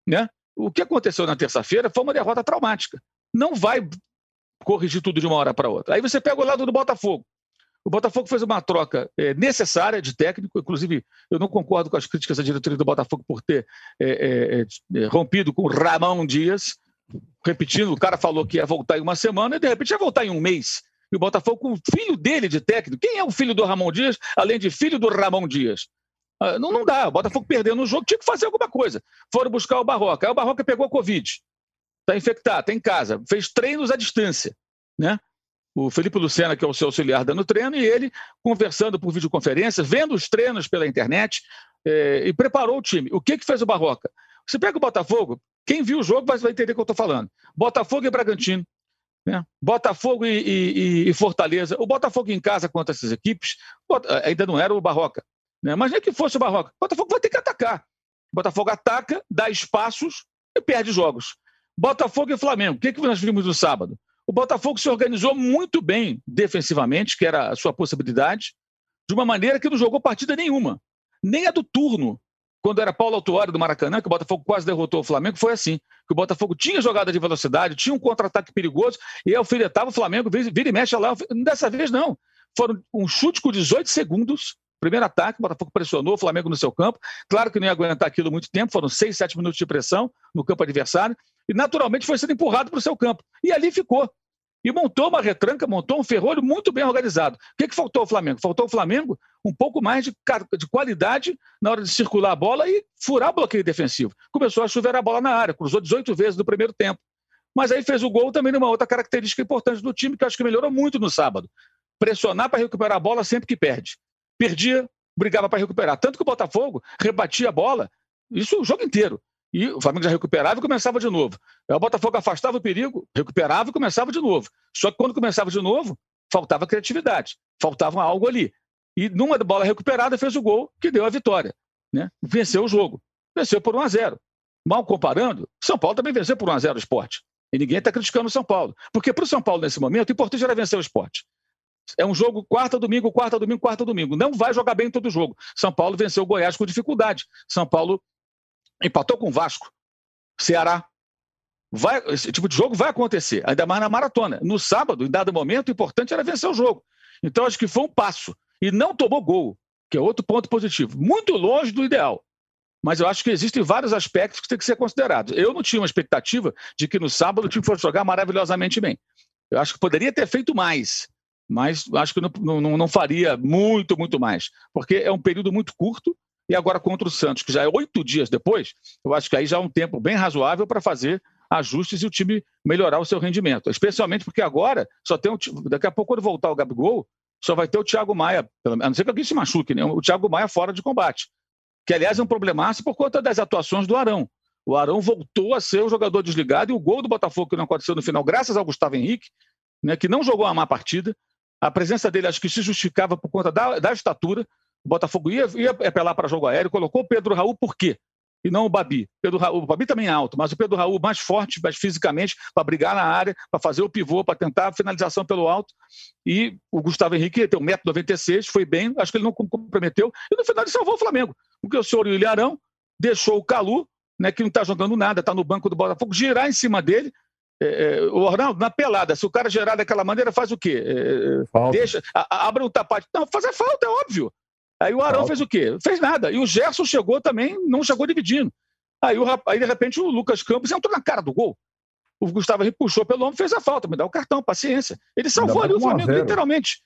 Né? O que aconteceu na terça-feira foi uma derrota traumática. Não vai corrigir tudo de uma hora para outra. Aí você pega o lado do Botafogo. O Botafogo fez uma troca é, necessária de técnico, inclusive eu não concordo com as críticas à diretoria do Botafogo por ter é, é, rompido com o Ramon Dias, repetindo, o cara falou que ia voltar em uma semana e de repente ia voltar em um mês. E o Botafogo com o filho dele de técnico. Quem é o filho do Ramon Dias, além de filho do Ramon Dias? Ah, não, não dá. O Botafogo perdendo o jogo, tinha que fazer alguma coisa. Foram buscar o Barroca. Aí o Barroca pegou a Covid. Está infectado, está em casa. Fez treinos à distância. Né? O Felipe Lucena, que é o seu auxiliar dando treino, e ele conversando por videoconferência, vendo os treinos pela internet é, e preparou o time. O que, que fez o Barroca? Você pega o Botafogo, quem viu o jogo vai, entender o que eu estou falando. Botafogo e Bragantino. Né? Botafogo e, e, e, Fortaleza. O Botafogo em casa contra essas equipes ainda não era o Barroca. Né? Mas nem que fosse o Barroca. O Botafogo vai ter que atacar. O Botafogo ataca, dá espaços e perde jogos. Botafogo e Flamengo. O que, que nós vimos no sábado? O Botafogo se organizou muito bem defensivamente, que era a sua possibilidade, de uma maneira que não jogou partida nenhuma. Nem a do turno, quando era Paulo Autuário do Maracanã, que o Botafogo quase derrotou o Flamengo, foi assim. Que o Botafogo tinha jogada de velocidade, tinha um contra-ataque perigoso, e alfinetava o Flamengo, vira e mexe lá. Dessa vez, não. Foram um chute com 18 segundos, primeiro ataque, o Botafogo pressionou o Flamengo no seu campo. Claro que não ia aguentar aquilo muito tempo, foram 6, 7 minutos de pressão no campo adversário e naturalmente foi sendo empurrado para o seu campo. E ali ficou. E montou uma retranca, montou um ferrolho muito bem organizado. O que, que faltou ao Flamengo? Faltou ao Flamengo um pouco mais de, de qualidade na hora de circular a bola e furar o bloqueio defensivo. Começou a chover a bola na área, cruzou 18 vezes no primeiro tempo. Mas aí fez o gol também numa outra característica importante do time, que eu acho que melhorou muito no sábado. Pressionar para recuperar a bola sempre que perde. Perdia, brigava para recuperar. Tanto que o Botafogo rebatia a bola, isso o jogo inteiro e o Flamengo já recuperava e começava de novo. Aí o Botafogo afastava o perigo, recuperava e começava de novo. Só que quando começava de novo, faltava criatividade, faltava algo ali. E numa bola recuperada fez o gol que deu a vitória. Né? Venceu o jogo. Venceu por 1 a 0 Mal comparando, São Paulo também venceu por 1 a 0 o esporte. E ninguém está criticando o São Paulo. Porque para o São Paulo, nesse momento, o importante era vencer o esporte. É um jogo quarta, domingo, quarta, domingo, quarta, domingo. Não vai jogar bem todo jogo. São Paulo venceu o Goiás com dificuldade. São Paulo empatou com o Vasco. Ceará. Vai, esse tipo de jogo vai acontecer, ainda mais na maratona. No sábado, em dado momento, o importante era vencer o jogo. Então, acho que foi um passo. E não tomou gol, que é outro ponto positivo. Muito longe do ideal. Mas eu acho que existem vários aspectos que têm que ser considerados. Eu não tinha uma expectativa de que no sábado o time fosse jogar maravilhosamente bem. Eu acho que poderia ter feito mais mas acho que não, não, não faria muito, muito mais, porque é um período muito curto. E agora contra o Santos, que já é oito dias depois, eu acho que aí já é um tempo bem razoável para fazer ajustes e o time melhorar o seu rendimento. Especialmente porque agora só tem daqui a pouco, quando voltar o Gabigol, só vai ter o Thiago Maia, a não ser que alguém se machuque, né? o Thiago Maia fora de combate. Que, aliás, é um problemaço por conta das atuações do Arão. O Arão voltou a ser o jogador desligado e o gol do Botafogo que não aconteceu no final, graças ao Gustavo Henrique, né, que não jogou uma má partida, a presença dele acho que se justificava por conta da, da estatura. O Botafogo ia, ia apelar para jogo aéreo, colocou o Pedro Raul por quê? E não o Babi. Pedro Raul, o Babi também é alto, mas o Pedro Raul mais forte, mais fisicamente, para brigar na área, para fazer o pivô, para tentar a finalização pelo alto. E o Gustavo Henrique tem 1,96m, foi bem, acho que ele não comprometeu. E no final ele salvou o Flamengo. Porque o senhor Ilharão deixou o Calu, né, que não está jogando nada, está no banco do Botafogo, girar em cima dele é, é, o Arnaldo, na pelada, se o cara gerar daquela maneira, faz o quê? É, deixa, a, abre um tapate. Não, fazer falta, é óbvio. Aí o Arão falta. fez o quê? Fez nada. E o Gerson chegou também, não chegou dividindo. Aí, o, aí, de repente, o Lucas Campos entrou na cara do gol. O Gustavo Henrique puxou pelo ombro, fez a falta, me dá o cartão, paciência. Ele salvou ali o Flamengo, literalmente.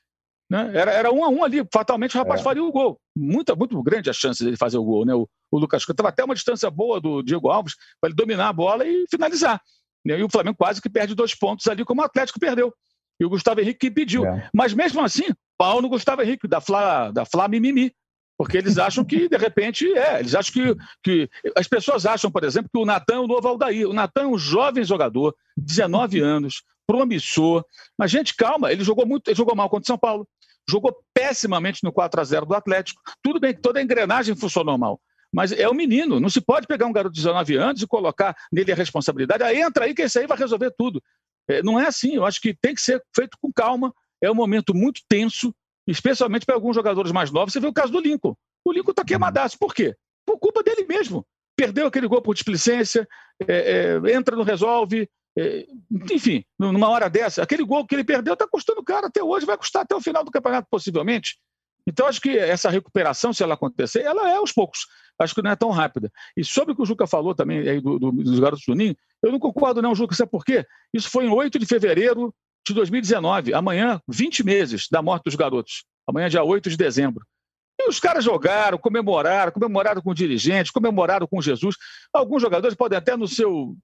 Né? Era, era um a um ali, fatalmente o rapaz é. faria o gol. Muito, muito grande a chance dele fazer o gol, né? O, o Lucas Campos estava até uma distância boa do Diego Alves para ele dominar a bola e finalizar. Né? E o Flamengo quase que perde dois pontos ali, como o Atlético perdeu. E o Gustavo Henrique que pediu. É. Mas mesmo assim, pau no Gustavo Henrique, da Flá, da Flá Mimimi. Porque eles acham que, de repente, é. Eles acham que, que. As pessoas acham, por exemplo, que o Natan é o novo Aldair. O Natan é um jovem jogador, 19 anos, promissor. Mas, gente, calma, ele jogou muito, ele jogou mal contra o São Paulo. Jogou pessimamente no 4 a 0 do Atlético. Tudo bem que toda a engrenagem funcionou mal. Mas é o menino, não se pode pegar um garoto de 19 anos e colocar nele a responsabilidade. Aí entra aí que esse aí vai resolver tudo. É, não é assim, eu acho que tem que ser feito com calma. É um momento muito tenso, especialmente para alguns jogadores mais novos. Você vê o caso do Lincoln. O Lincoln está queimadaço. Por quê? Por culpa dele mesmo. Perdeu aquele gol por displicência, é, é, entra, não resolve. É, enfim, numa hora dessa, aquele gol que ele perdeu está custando caro até hoje, vai custar até o final do campeonato, possivelmente. Então, acho que essa recuperação, se ela acontecer, ela é aos poucos. Acho que não é tão rápida. E sobre o que o Juca falou também aí do, do, dos garotos do Ninho, eu não concordo, não, Juca. Sabe por quê? Isso foi em 8 de fevereiro de 2019. Amanhã, 20 meses da morte dos garotos. Amanhã, dia 8 de dezembro. E os caras jogaram, comemoraram, comemoraram com o dirigente, comemoraram com Jesus. Alguns jogadores podem até no seu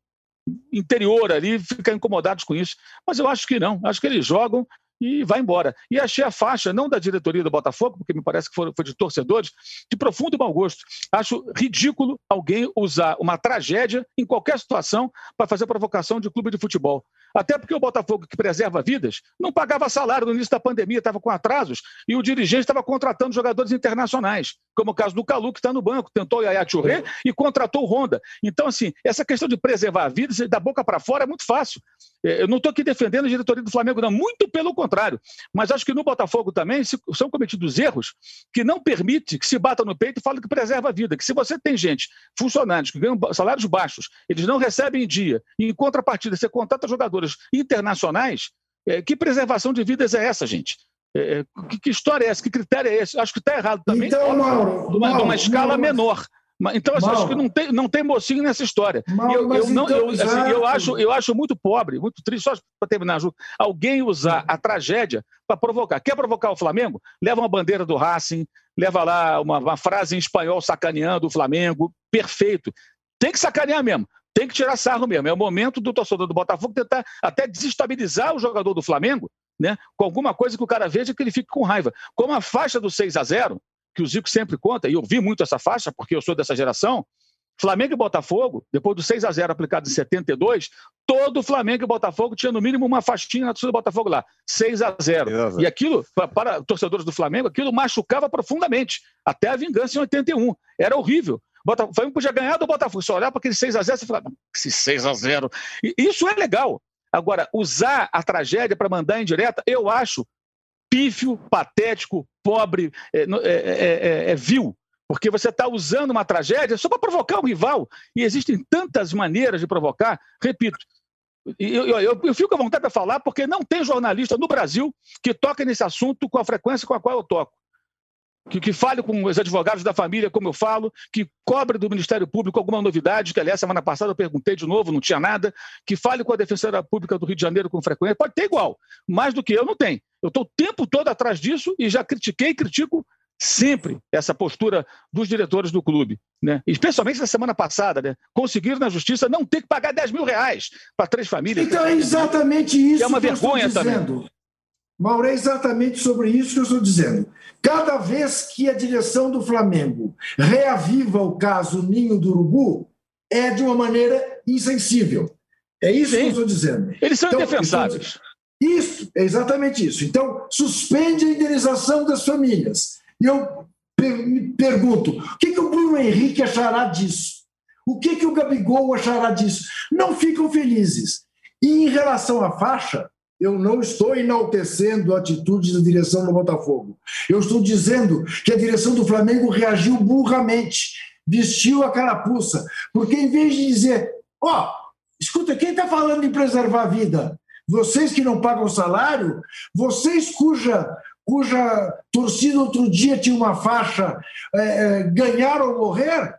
interior ali ficar incomodados com isso, mas eu acho que não. Acho que eles jogam e vai embora. E achei a faixa, não da diretoria do Botafogo, porque me parece que foi, de torcedores, de profundo mau gosto. Acho ridículo alguém usar uma tragédia em qualquer situação para fazer provocação de clube de futebol. Até porque o Botafogo, que preserva vidas, não pagava salário no início da pandemia, estava com atrasos, e o dirigente estava contratando jogadores internacionais, como o caso do Calu, que está no banco, tentou o Yaya Touré e contratou o Honda. Então, assim, essa questão de preservar vidas, da boca para fora, é muito fácil. É, eu não estou aqui defendendo a diretoria do Flamengo, não, muito pelo contrário. Mas acho que no Botafogo também são cometidos erros que não permite que se bata no peito e fale que preserva a vida. Que se você tem gente, funcionários que ganham salários baixos, eles não recebem em dia, e em contrapartida você contrata jogadores internacionais, é, que preservação de vidas é essa, gente? É, é que, que, história é essa? Que critério é esse? Acho que está errado também. Então, Mauro, de uma, Mauro, de uma escala Mauro, menor. Então, assim, acho que não tem, não tem mocinho nessa história. Mal, eu, eu, não, então, eu, assim, eu, acho, eu acho muito pobre, muito triste, só para terminar, Ju, alguém usar a tragédia para provocar. Quer provocar o Flamengo? Leva uma bandeira do Racing, leva lá uma, uma frase em espanhol sacaneando o Flamengo. Perfeito. Tem que sacanear mesmo. Tem que tirar sarro mesmo. É o momento do torcedor do Botafogo tentar até desestabilizar o jogador do Flamengo, né? Com alguma coisa que o cara veja que ele fique com raiva. Como a faixa do 6 a 0 que o Zico sempre conta, e eu vi muito essa faixa, porque eu sou dessa geração, Flamengo e Botafogo, depois do 6 a 0 aplicado em 72, todo Flamengo e Botafogo tinha no mínimo uma faixinha na torcida do Botafogo lá, 6 a 0. E aquilo, para, para torcedores do Flamengo, aquilo machucava profundamente, até a vingança em 81. Era horrível. O Flamengo podia ganhar do Botafogo. Só olhar para aquele 6 a 0 você fala, esse 6 a 0 Isso é legal. Agora, usar a tragédia para mandar em direta, eu acho pífio, patético, pobre, é, é, é, é vil. Porque você está usando uma tragédia só para provocar o rival. E existem tantas maneiras de provocar. Repito, eu, eu, eu, fico à vontade para falar porque não tem jornalista no Brasil que toque nesse assunto com a frequência com a qual eu toco que, que fale com os advogados da família, como eu falo, que cobre do Ministério Público alguma novidade, que aliás, semana passada eu perguntei de novo, não tinha nada, que fale com a Defensoria Pública do Rio de Janeiro com frequência, pode ter igual, mais do que eu não tem. Eu estou o tempo todo atrás disso e já critiquei e critico sempre essa postura dos diretores do clube, né? especialmente na semana passada, né? conseguiram na justiça não ter que pagar 10 mil reais para três famílias. Então é exatamente isso é uma que vergonha eu estou dizendo. também. Mauro, é exatamente sobre isso que eu estou dizendo. Cada vez que a direção do Flamengo reaviva o caso Ninho do Urubu, é de uma maneira insensível. É isso Sim. que eu estou dizendo. Eles são então, indefensáveis. Isso, é exatamente isso. Então, suspende a indenização das famílias. E eu me pergunto, o que, que o Bruno Henrique achará disso? O que, que o Gabigol achará disso? Não ficam felizes. E em relação à faixa, eu não estou enaltecendo a atitude da direção do Botafogo. Eu estou dizendo que a direção do Flamengo reagiu burramente, vestiu a carapuça, porque em vez de dizer, ó, oh, escuta, quem está falando em preservar a vida? Vocês que não pagam salário, vocês cuja cuja torcida outro dia tinha uma faixa é, é, ganhar ou morrer?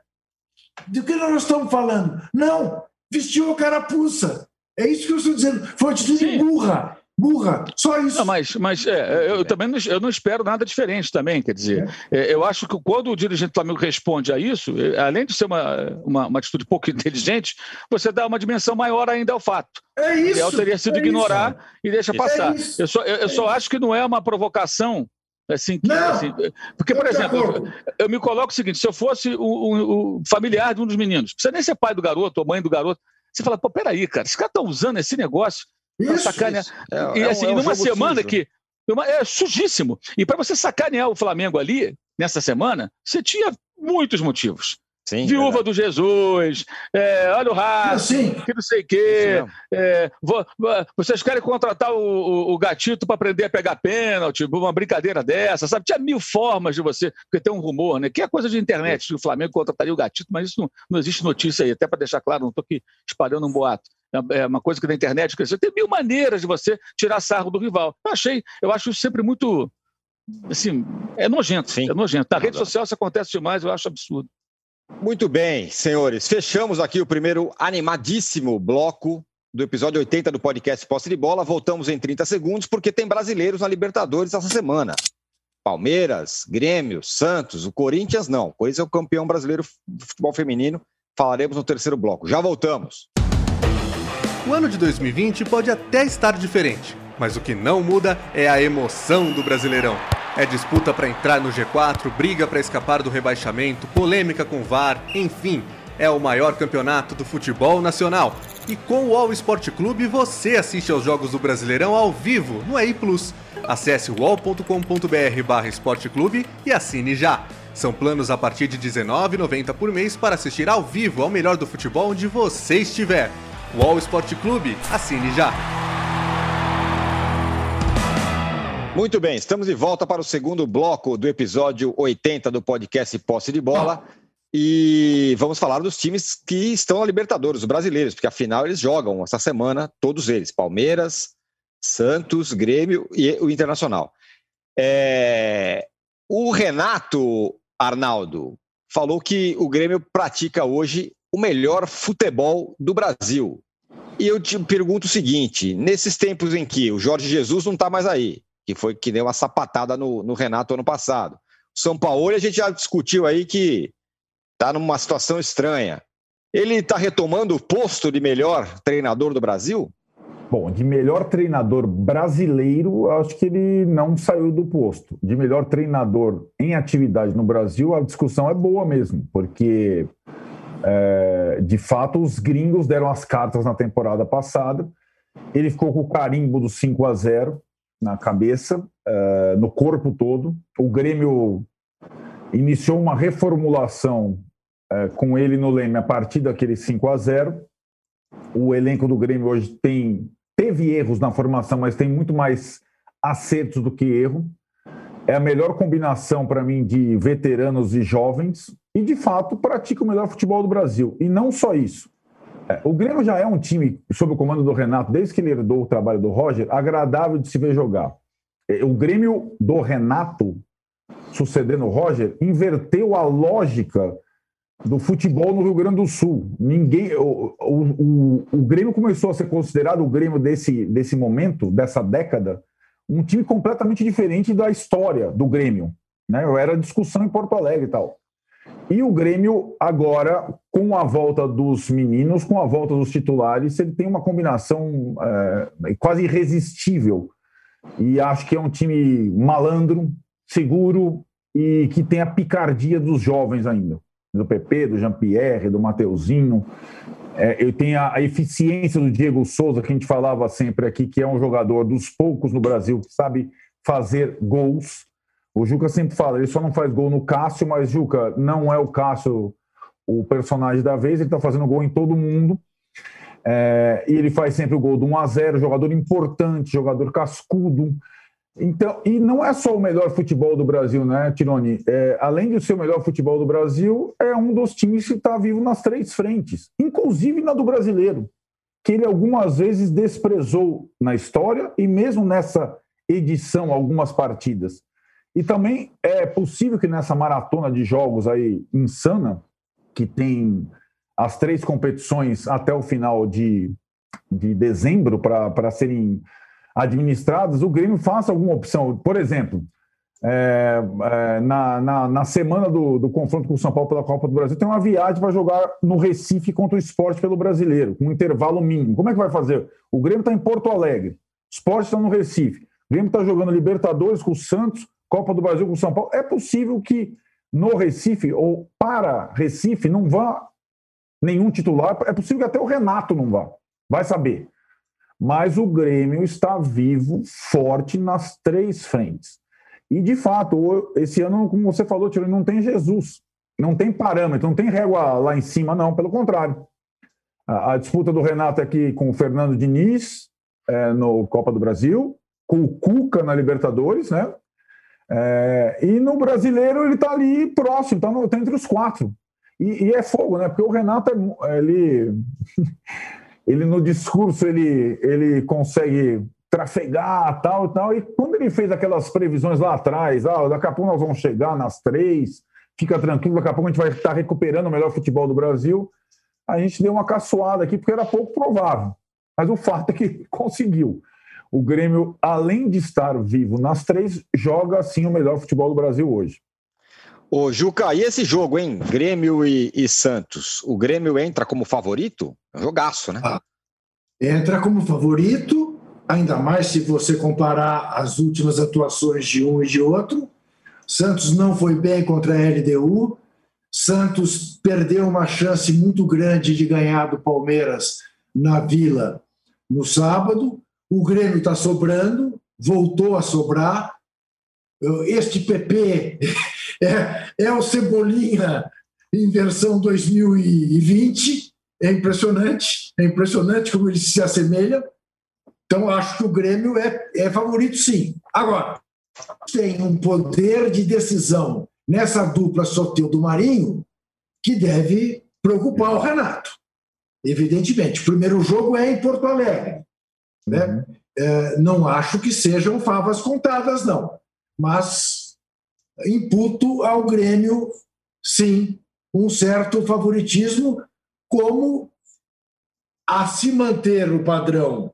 Do que nós estamos falando? Não, vestiu a carapuça. É isso que eu estou dizendo. Foi uma atitude Sim. burra. Burra, só isso. Não, mas mas é, eu também não, eu não espero nada diferente também, quer dizer, é. é eu acho que quando o dirigente do Flamengo responde a isso, é, além de ser uma, uma, uma, atitude pouco inteligente, você dá uma dimensão maior ainda ao fato. É isso. O ideal teria sido é ignorar isso. e deixa é passar. eu só, eu, eu só acho que não é uma provocação Assim, que, assim, porque, por exemplo, eu, eu, me coloco o seguinte: se eu fosse o, o, o, familiar de um dos meninos, precisa nem ser pai do garoto ou mãe do garoto, você fala, pô, peraí, cara, esses caras estão usando esse negócio para sacanear. É, e é assim, é um, numa um semana sujo. que. É sujíssimo. E para você sacanear o Flamengo ali, nessa semana, você tinha muitos motivos. Sim, Viúva verdade. do Jesus, é, olha o rato, que não sei o quê. É, vou, vocês querem contratar o, o, o gatito para aprender a pegar pênalti, uma brincadeira dessa, sabe? Tinha mil formas de você, porque tem um rumor, né? Que é coisa de internet, que o Flamengo contrataria o gatito, mas isso não, não existe notícia aí, até para deixar claro, não estou aqui espalhando um boato. É, é uma coisa que na internet cresceu. Tem mil maneiras de você tirar sarro do rival. Eu achei, eu acho isso sempre muito. Assim, é nojento, Sim. é nojento. Na rede social isso acontece demais, eu acho absurdo. Muito bem, senhores. Fechamos aqui o primeiro animadíssimo bloco do episódio 80 do podcast Posse de Bola. Voltamos em 30 segundos, porque tem brasileiros na Libertadores essa semana. Palmeiras, Grêmio, Santos, o Corinthians não. O Corinthians é o campeão brasileiro de futebol feminino. Falaremos no terceiro bloco. Já voltamos. O ano de 2020 pode até estar diferente, mas o que não muda é a emoção do Brasileirão. É disputa para entrar no G4, briga para escapar do rebaixamento, polêmica com VAR, enfim, é o maior campeonato do futebol nacional. E com o All Sport Clube você assiste aos jogos do Brasileirão ao vivo no EI Plus. Acesse wall.com.br esporteclube e assine já. São planos a partir de R$19,90 por mês para assistir ao vivo ao melhor do futebol onde você estiver. Wall Sport Clube, assine já! Muito bem, estamos de volta para o segundo bloco do episódio 80 do podcast Posse de Bola. E vamos falar dos times que estão na Libertadores, os brasileiros, porque afinal eles jogam essa semana, todos eles: Palmeiras, Santos, Grêmio e o Internacional. É... O Renato Arnaldo falou que o Grêmio pratica hoje o melhor futebol do Brasil. E eu te pergunto o seguinte: nesses tempos em que o Jorge Jesus não está mais aí, que foi que deu uma sapatada no, no Renato ano passado. O São Paulo, a gente já discutiu aí que está numa situação estranha. Ele está retomando o posto de melhor treinador do Brasil? Bom, de melhor treinador brasileiro, acho que ele não saiu do posto. De melhor treinador em atividade no Brasil, a discussão é boa mesmo, porque É, de fato, os gringos deram as cartas na temporada passada. Ele ficou com o carimbo do 5 a 0 na cabeça, é, no corpo todo. O Grêmio iniciou uma reformulação é, com ele no Leme a partir daquele 5 a 0 O elenco do Grêmio hoje tem teve erros na formação, mas tem muito mais acertos do que erro. É a melhor combinação para mim de veteranos e jovens e de fato pratica o melhor futebol do Brasil. E não só isso. É, o Grêmio já é um time, sob o comando do Renato, desde que ele herdou o trabalho do Roger, agradável de se ver jogar. É, o Grêmio do Renato, sucedendo o Roger, inverteu a lógica do futebol no Rio Grande do Sul. Ninguém, o, o, o, Grêmio começou a ser considerado o Grêmio desse, desse momento, dessa década, um time completamente diferente da história do Grêmio. Né? Era discussão em Porto Alegre e tal. E o Grêmio, agora, com a volta dos meninos, com a volta dos titulares, ele tem uma combinação é, quase irresistível. E acho que é um time malandro, seguro e que tem a picardia dos jovens ainda do PP, do Jean-Pierre, do Mateuzinho. É, eu tenho a, a, eficiência do Diego Souza, que a gente falava sempre aqui, que é um jogador dos poucos no Brasil que sabe fazer gols. O Juca sempre fala, ele só não faz gol no Cássio, mas Juca, não é o Cássio o personagem da vez, ele está fazendo gol em todo mundo. É, e ele faz sempre o gol do 1 a 0 jogador importante, jogador cascudo. Então, e não é só o melhor futebol do Brasil, né, Tironi? É, além de ser o melhor futebol do Brasil, é um dos times que está vivo nas três frentes, inclusive na do brasileiro, que ele algumas vezes desprezou na história e mesmo nessa edição, algumas partidas. E também é possível que nessa maratona de jogos aí insana, que tem as três competições até o final de, de dezembro para serem administradas, o Grêmio faça alguma opção. Por exemplo, é, é, na, na, na, semana do, do, confronto com o São Paulo pela Copa do Brasil, tem uma viagem para jogar no Recife contra o esporte pelo brasileiro, com um intervalo mínimo. Como é que vai fazer? O Grêmio está em Porto Alegre, o esporte está no Recife, o Grêmio está jogando Libertadores com o Santos, Copa do Brasil com São Paulo. É possível que no Recife ou para Recife não vá nenhum titular, é possível que até o Renato não vá, vai saber mas o Grêmio está vivo, forte nas três frentes. E, de fato, esse ano, como você falou, Tiro, não tem Jesus, não tem parâmetro, não tem régua lá em cima, não, pelo contrário. A disputa do Renato aqui com o Fernando Diniz é, no Copa do Brasil, com o Cuca na Libertadores, né? É, e no brasileiro ele está ali próximo, está tá entre os quatro. E, e, é fogo, né? Porque o Renato, é, ele. (laughs) ele no discurso ele, ele consegue trafegar tal tal. E quando ele fez aquelas previsões lá atrás, ah, daqui a pouco nós vamos chegar nas três, fica tranquilo, daqui a pouco a gente vai estar recuperando o melhor futebol do Brasil, a gente deu uma caçoada aqui porque era pouco provável. Mas o fato é que (laughs) conseguiu. O Grêmio, além de estar vivo nas três, joga sim o melhor futebol do Brasil hoje. Ô, Juca, e esse jogo, hein? Grêmio e, e Santos. O Grêmio entra como favorito? É um jogaço, né? Ah, entra como favorito, ainda mais se você comparar as últimas atuações de um e de outro. Santos não foi bem contra a LDU. Santos perdeu uma chance muito grande de ganhar do Palmeiras na Vila no sábado. O Grêmio está sobrando, voltou a sobrar. Este PP (laughs) é, é o Cebolinha em versão 2020. É impressionante, é impressionante como ele se assemelha. Então, acho que o Grêmio é, é favorito, sim. Agora, tem um poder de decisão nessa dupla do Marinho que deve preocupar o Renato. Evidentemente. O primeiro jogo é em Porto Alegre. Né? Uhum. É, não acho que sejam favas contadas, não. Mas imputo ao Grêmio, sim, um certo favoritismo, como a se manter o padrão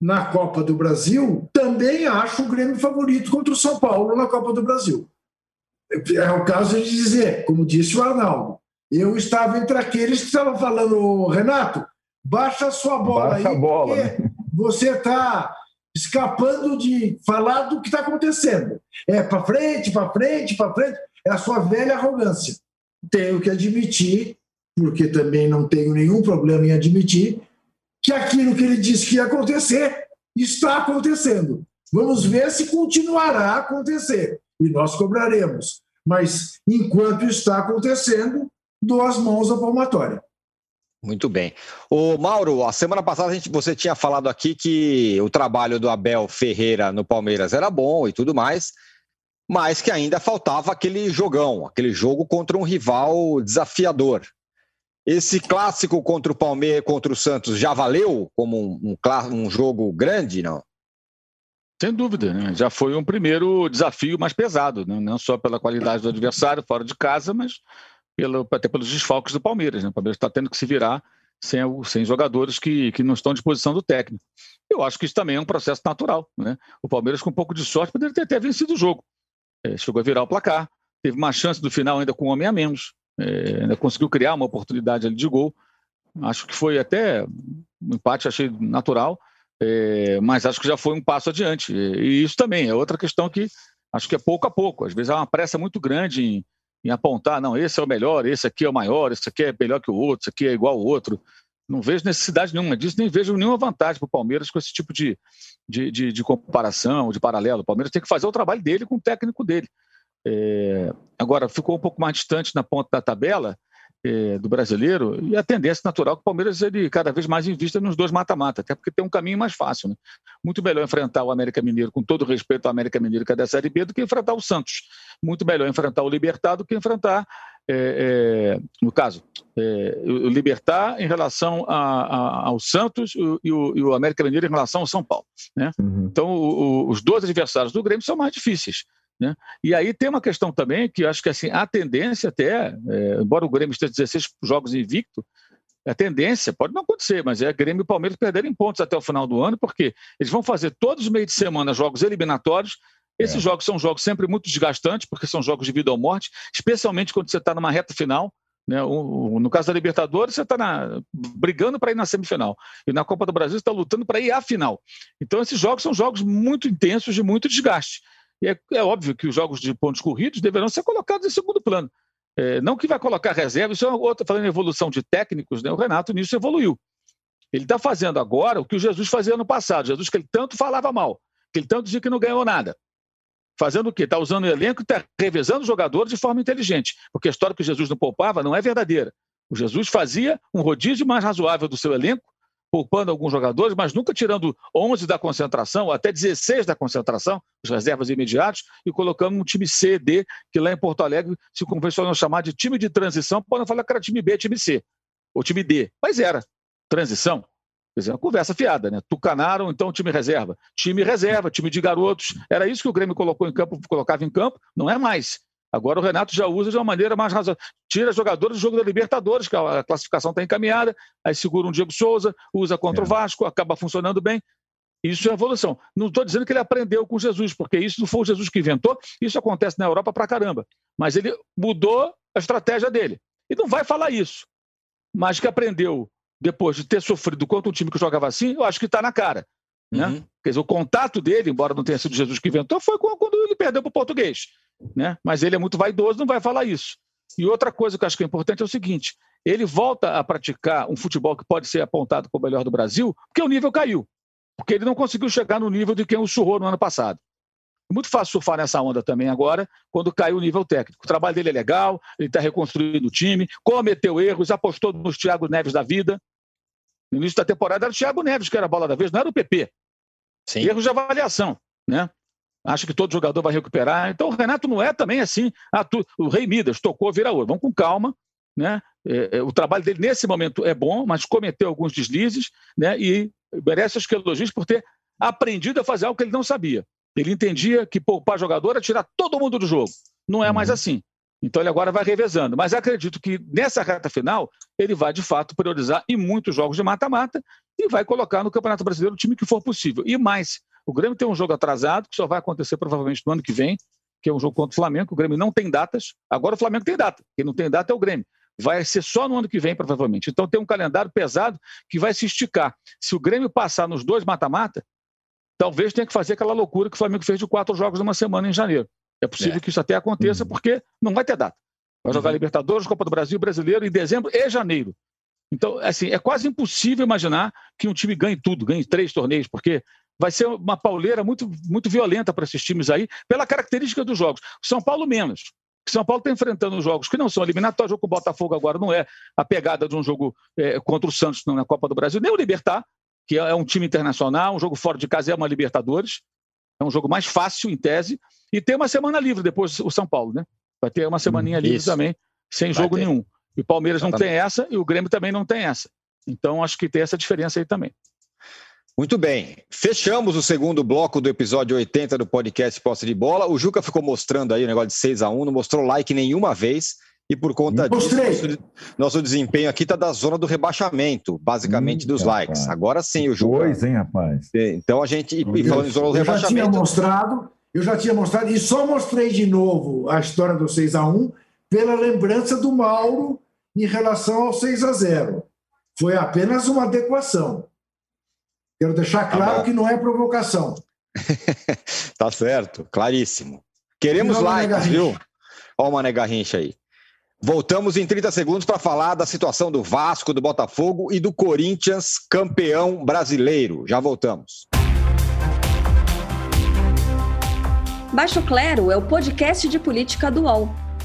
na Copa do Brasil, também acho o Grêmio favorito contra o São Paulo na Copa do Brasil. É o caso de dizer, como disse o Arnaldo, eu estava entre aqueles que estavam falando, Renato, baixa a sua bola baixa aí, a bola. Né? Você está escapando de falar do que está acontecendo. É para frente, para frente, para frente. É a sua velha arrogância. Tenho que admitir, porque também não tenho nenhum problema em admitir que aquilo que ele disse que ia acontecer está acontecendo. Vamos ver se continuará a acontecer e nós cobraremos. Mas enquanto está acontecendo, dou as mãos à palmatória. Muito bem. O Mauro, a semana passada a gente, você tinha falado aqui que o trabalho do Abel Ferreira no Palmeiras era bom e tudo mais, mas que ainda faltava aquele jogão, aquele jogo contra um rival desafiador. Esse clássico contra o Palmeiras, contra o Santos, já valeu como um, um, um jogo grande, não? Sem dúvida, né? já foi um primeiro desafio mais pesado, né? não só pela qualidade do adversário fora de casa, mas pelo, até pelos desfalques do Palmeiras. Né? O Palmeiras está tendo que se virar sem, sem jogadores que, que não estão à disposição do técnico. Eu acho que isso também é um processo natural. Né? O Palmeiras, com um pouco de sorte, poderia ter até vencido o jogo. É, chegou a virar o placar, teve uma chance do final ainda com um homem a menos, é, ainda conseguiu criar uma oportunidade ali de gol. Acho que foi até um empate, achei natural, é, mas acho que já foi um passo adiante. E, isso também é outra questão que acho que é pouco a pouco. Às vezes há uma pressa muito grande em em apontar, não, esse é o melhor, esse aqui é o maior, esse aqui é melhor que o outro, esse aqui é igual ao outro. Não vejo necessidade nenhuma disso, nem vejo nenhuma vantagem para o Palmeiras com esse tipo de, de, de, de, comparação, de paralelo. O Palmeiras tem que fazer o trabalho dele com o técnico dele. É, agora, ficou um pouco mais distante na ponta da tabela, é, do brasileiro e a tendência natural que o Palmeiras ele cada vez mais invista nos dois mata-mata, até porque tem um caminho mais fácil. Né? Muito melhor enfrentar o América Mineiro, com todo respeito ao América Mineiro que é da Série B, do que enfrentar o Santos. Muito melhor enfrentar o Libertar do que enfrentar, é, é, no caso, é, o Libertar em relação a, a, ao Santos e o, e o, América Mineiro em relação ao São Paulo. Né? Uhum. Então, o, o, os dois adversários do Grêmio são mais difíceis. Né? E aí tem uma questão também que acho que assim, a tendência até, é, embora o Grêmio esteja 16 jogos invicto, a tendência, pode não acontecer, mas é Grêmio e Palmeiras perderem pontos até o final do ano, porque eles vão fazer todos os meios de semana jogos eliminatórios. Esses é. jogos são jogos sempre muito desgastantes, porque são jogos de vida ou morte, especialmente quando você está numa reta final. Né? no caso da Libertadores, você está brigando para ir na semifinal. E na Copa do Brasil, você está lutando para ir à final. Então, esses jogos são jogos muito intensos, de muito desgaste. E é, é, óbvio que os jogos de pontos corridos deverão ser colocados em segundo plano. É, não que vai colocar reserva, isso é outra, falando em evolução de técnicos, né? o Renato nisso evoluiu. Ele está fazendo agora o que o Jesus fazia no passado. Jesus que ele tanto falava mal, que ele tanto dizia que não ganhou nada. Fazendo o quê? Está usando o elenco e está revezando os jogadores de forma inteligente. Porque a história que Jesus não poupava não é verdadeira. O Jesus fazia um rodízio mais razoável do seu elenco poupando alguns jogadores, mas nunca tirando 11 da concentração, até 16 da concentração, os reservas imediatos, e colocando um time C, D, que lá em Porto Alegre se convencionou chamar de time de transição, podem falar que era time B, time C, ou time D, mas era transição. Quer dizer, uma conversa fiada, né? Tucanaram, então, time reserva. Time reserva, time de garotos. Era isso que o Grêmio colocou em campo, colocava em campo, não é mais. Agora o Renato já usa de uma maneira mais razoável. Tira jogadores do jogo da Libertadores, que a classificação está encaminhada, aí segura um Diego Souza, usa contra é. o Vasco, acaba funcionando bem. Isso é evolução. Não estou dizendo que ele aprendeu com Jesus, porque isso não foi o Jesus que inventou, isso acontece na Europa pra caramba. Mas ele mudou a estratégia dele. E não vai falar isso. Mas que aprendeu depois de ter sofrido contra um time que jogava assim, eu acho que está na cara. Né? Uhum. Quer dizer, o contato dele, embora não tenha sido Jesus que inventou, foi quando ele perdeu para o português né? mas ele é muito vaidoso, não vai falar isso. E outra coisa que eu acho que é importante é o seguinte: ele volta a praticar um futebol que pode ser apontado como o melhor do Brasil, porque o nível caiu. Porque ele não conseguiu chegar no nível de quem o surrou no ano passado. É muito fácil surfar nessa onda também agora, quando caiu o nível técnico. O trabalho dele é legal, ele está reconstruindo o time, cometeu erros, apostou nos Thiago Neves da vida. No início da temporada era o Thiago Neves que era a bola da vez, não era o PP. Sim. Erros de avaliação. Né? Acha que todo jogador vai recuperar. Então o Renato não é também assim. Ah, tu, o Rei Midas tocou, vira ouro. Vamos com calma. Né? É, é, o trabalho dele nesse momento é bom, mas cometeu alguns deslizes né? e merece acho que elogios por ter aprendido a fazer algo que ele não sabia. Ele entendia que poupar jogador é tirar todo mundo do jogo. Não é mais uhum. assim. Então ele agora vai revezando. Mas acredito que nessa reta final ele vai de fato priorizar em muitos jogos de mata-mata e vai colocar no Campeonato Brasileiro o time que for possível. E mais, o Grêmio tem um jogo atrasado, que só vai acontecer provavelmente no ano que vem, que é um jogo contra o Flamengo. O Grêmio não tem datas. Agora o Flamengo tem data. Quem não tem data é o Grêmio. Vai ser só no ano que vem, provavelmente. Então tem um calendário pesado que vai se esticar. Se o Grêmio passar nos dois mata-mata, talvez tenha que fazer aquela loucura que o Flamengo fez de quatro jogos numa semana em janeiro. É possível é. que isso até aconteça, uhum. porque não vai ter data. Vai jogar uhum. Libertadores, Copa do Brasil, Brasileiro em dezembro e janeiro. Então, assim, é quase impossível imaginar que um time ganhe tudo, ganhe três torneios, porque vai ser uma pauleira muito, muito violenta para esses times aí, pela característica dos jogos. São Paulo menos. São Paulo está enfrentando jogos que não são eliminatórios. O jogo com o Botafogo agora não é a pegada de um jogo é, contra o Santos na Copa do Brasil, nem o Libertar, que é um time internacional, um jogo fora de casa é uma Libertadores. É um jogo mais fácil, em tese, e tem uma semana livre depois o São Paulo, né? Vai ter uma semaninha hum, livre também, sem jogo nenhum. E o Palmeiras não tem essa e o Grêmio também não tem essa. Então, acho que tem essa diferença aí também. Muito bem. Fechamos o segundo bloco do episódio 80 do podcast Posse de Bola. O Juca ficou mostrando aí o negócio de 6 a 1 não mostrou like nenhuma vez. E por conta Mostrei. disso, nosso, nosso, desempenho aqui está da zona do rebaixamento, basicamente hum, dos rapaz. likes. Agora sim, o Juca. Pois, hein, rapaz? Então a gente. E falando em zona do eu rebaixamento. Já tinha mostrado, eu já tinha mostrado, e só mostrei de novo a história do 6 a 1 pela lembrança do Mauro em relação ao 6 a 0. Foi apenas uma adequação. Quero deixar tá claro tá que não é provocação. (laughs) tá certo, claríssimo. Queremos likes, viu? Olha o Mané Garrincha aí. Voltamos em 30 segundos para falar da situação do Vasco, do Botafogo e do Corinthians, campeão brasileiro. Já voltamos. Baixo Clero é o podcast de política do UOL.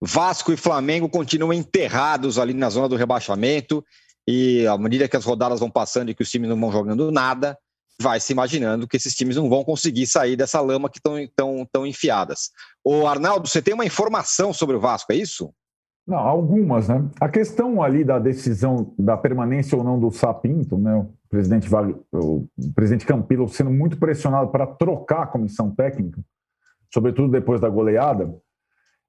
Vasco e Flamengo continuam enterrados ali na zona do rebaixamento. E à medida que as rodadas vão passando e que os times não vão jogando nada, vai se imaginando que esses times não vão conseguir sair dessa lama que estão tão, tão enfiadas. O Arnaldo, você tem uma informação sobre o Vasco, é isso? Não, algumas, né? A questão ali da decisão da permanência ou não do Sapinto, né? O presidente, o presidente Campilo sendo muito pressionado para trocar a comissão técnica, sobretudo depois da goleada,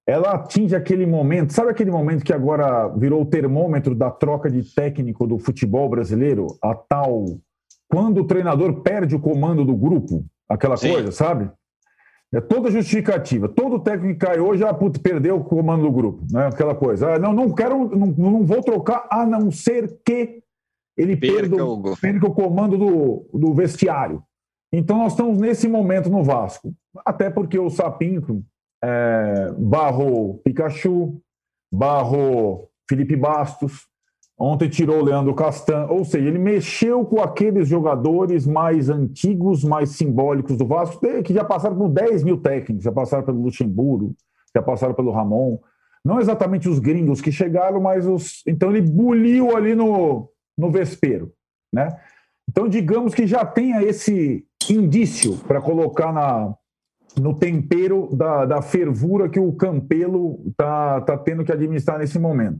ela atinge aquele momento, sabe aquele momento que agora virou o termômetro da troca de técnico do futebol brasileiro? A tal. Quando o treinador perde o comando do grupo, aquela Sim. coisa, sabe? É toda justificativa. Todo técnico que cai hoje, ah, putz, perdeu o comando do grupo, né? Aquela coisa. Ah, não, não quero, não, não vou trocar, a não ser que ele perca, perda, o... perca o comando do, do vestiário. Então nós estamos nesse momento no Vasco. Até porque o Sapinto é, barrou Pikachu, barrou Felipe Bastos, ontem tirou Leandro Castan, ou seja, ele mexeu com aqueles jogadores mais antigos, mais simbólicos do Vasco, que já passaram por 10 mil técnicos, já passaram pelo Luxemburgo, já passaram pelo Ramon, não exatamente os gringos que chegaram, mas os. Então ele buliu ali no, no vespeiro, né? Então digamos que já tenha esse indício para colocar na, no tempero da, da fervura que o Campelo está tá tendo que administrar nesse momento.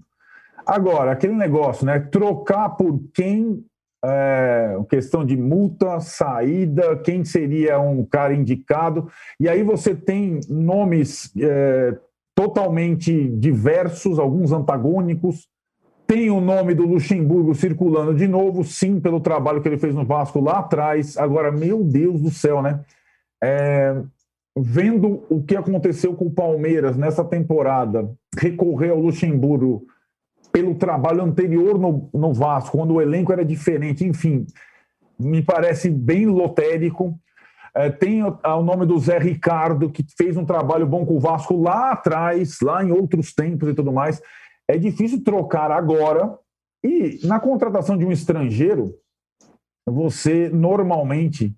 Agora, aquele negócio, né? Trocar por quem, é, questão de multa, saída, quem seria um cara indicado. E aí você tem nomes é, totalmente diversos, alguns antagônicos. Tem o nome do Luxemburgo circulando de novo, sim, pelo trabalho que ele fez no Vasco lá atrás. Agora, meu Deus do céu, né? É, vendo o que aconteceu com o Palmeiras nessa temporada, recorrer ao Luxemburgo pelo trabalho anterior no, no Vasco, quando o elenco era diferente, enfim, me parece bem lotérico. É, tem o, o, nome do Zé Ricardo, que fez um trabalho bom com o Vasco lá atrás, lá em outros tempos e tudo mais. É difícil trocar agora. E na contratação de um estrangeiro, você normalmente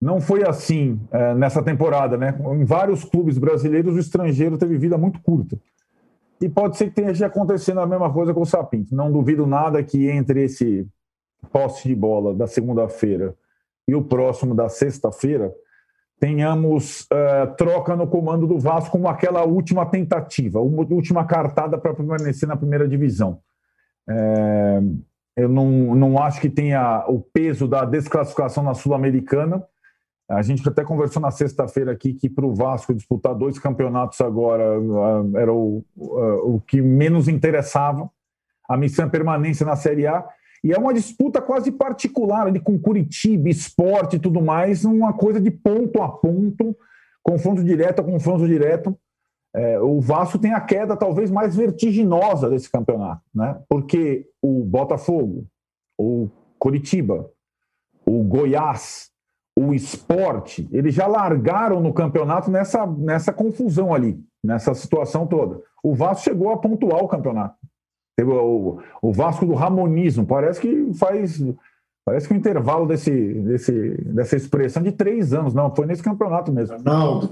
não foi assim é, nessa temporada, né? Em vários clubes brasileiros, o estrangeiro teve vida muito curta. E pode ser que tenha acontecendo a mesma coisa com o Sapinto. Não duvido nada que entre esse posse de bola da segunda-feira e o próximo da sexta-feira, tenhamos uh, troca no comando do Vasco como aquela última tentativa, uma última cartada para permanecer na primeira divisão. É, eu não, não acho que tenha o peso da desclassificação na Sul-Americana A gente até conversou na sexta-feira aqui que para o Vasco disputar dois campeonatos agora ah, era o, ah, o que menos interessava. A missão é permanência na Série A. E é uma disputa quase particular ali com Curitiba, esporte e tudo mais, uma coisa de ponto a ponto, confronto direto a confronto direto. É, o Vasco tem a queda talvez mais vertiginosa desse campeonato, né? Porque o Botafogo, o Curitiba, o Goiás, o esporte, eles já largaram no campeonato nessa, nessa confusão ali, nessa situação toda. O Vasco chegou a pontuar o campeonato. Teve o, o Vasco do Ramonismo, parece que faz. Parece que o intervalo desse, desse, dessa expressão de três anos, não, foi nesse campeonato mesmo. Ronaldo.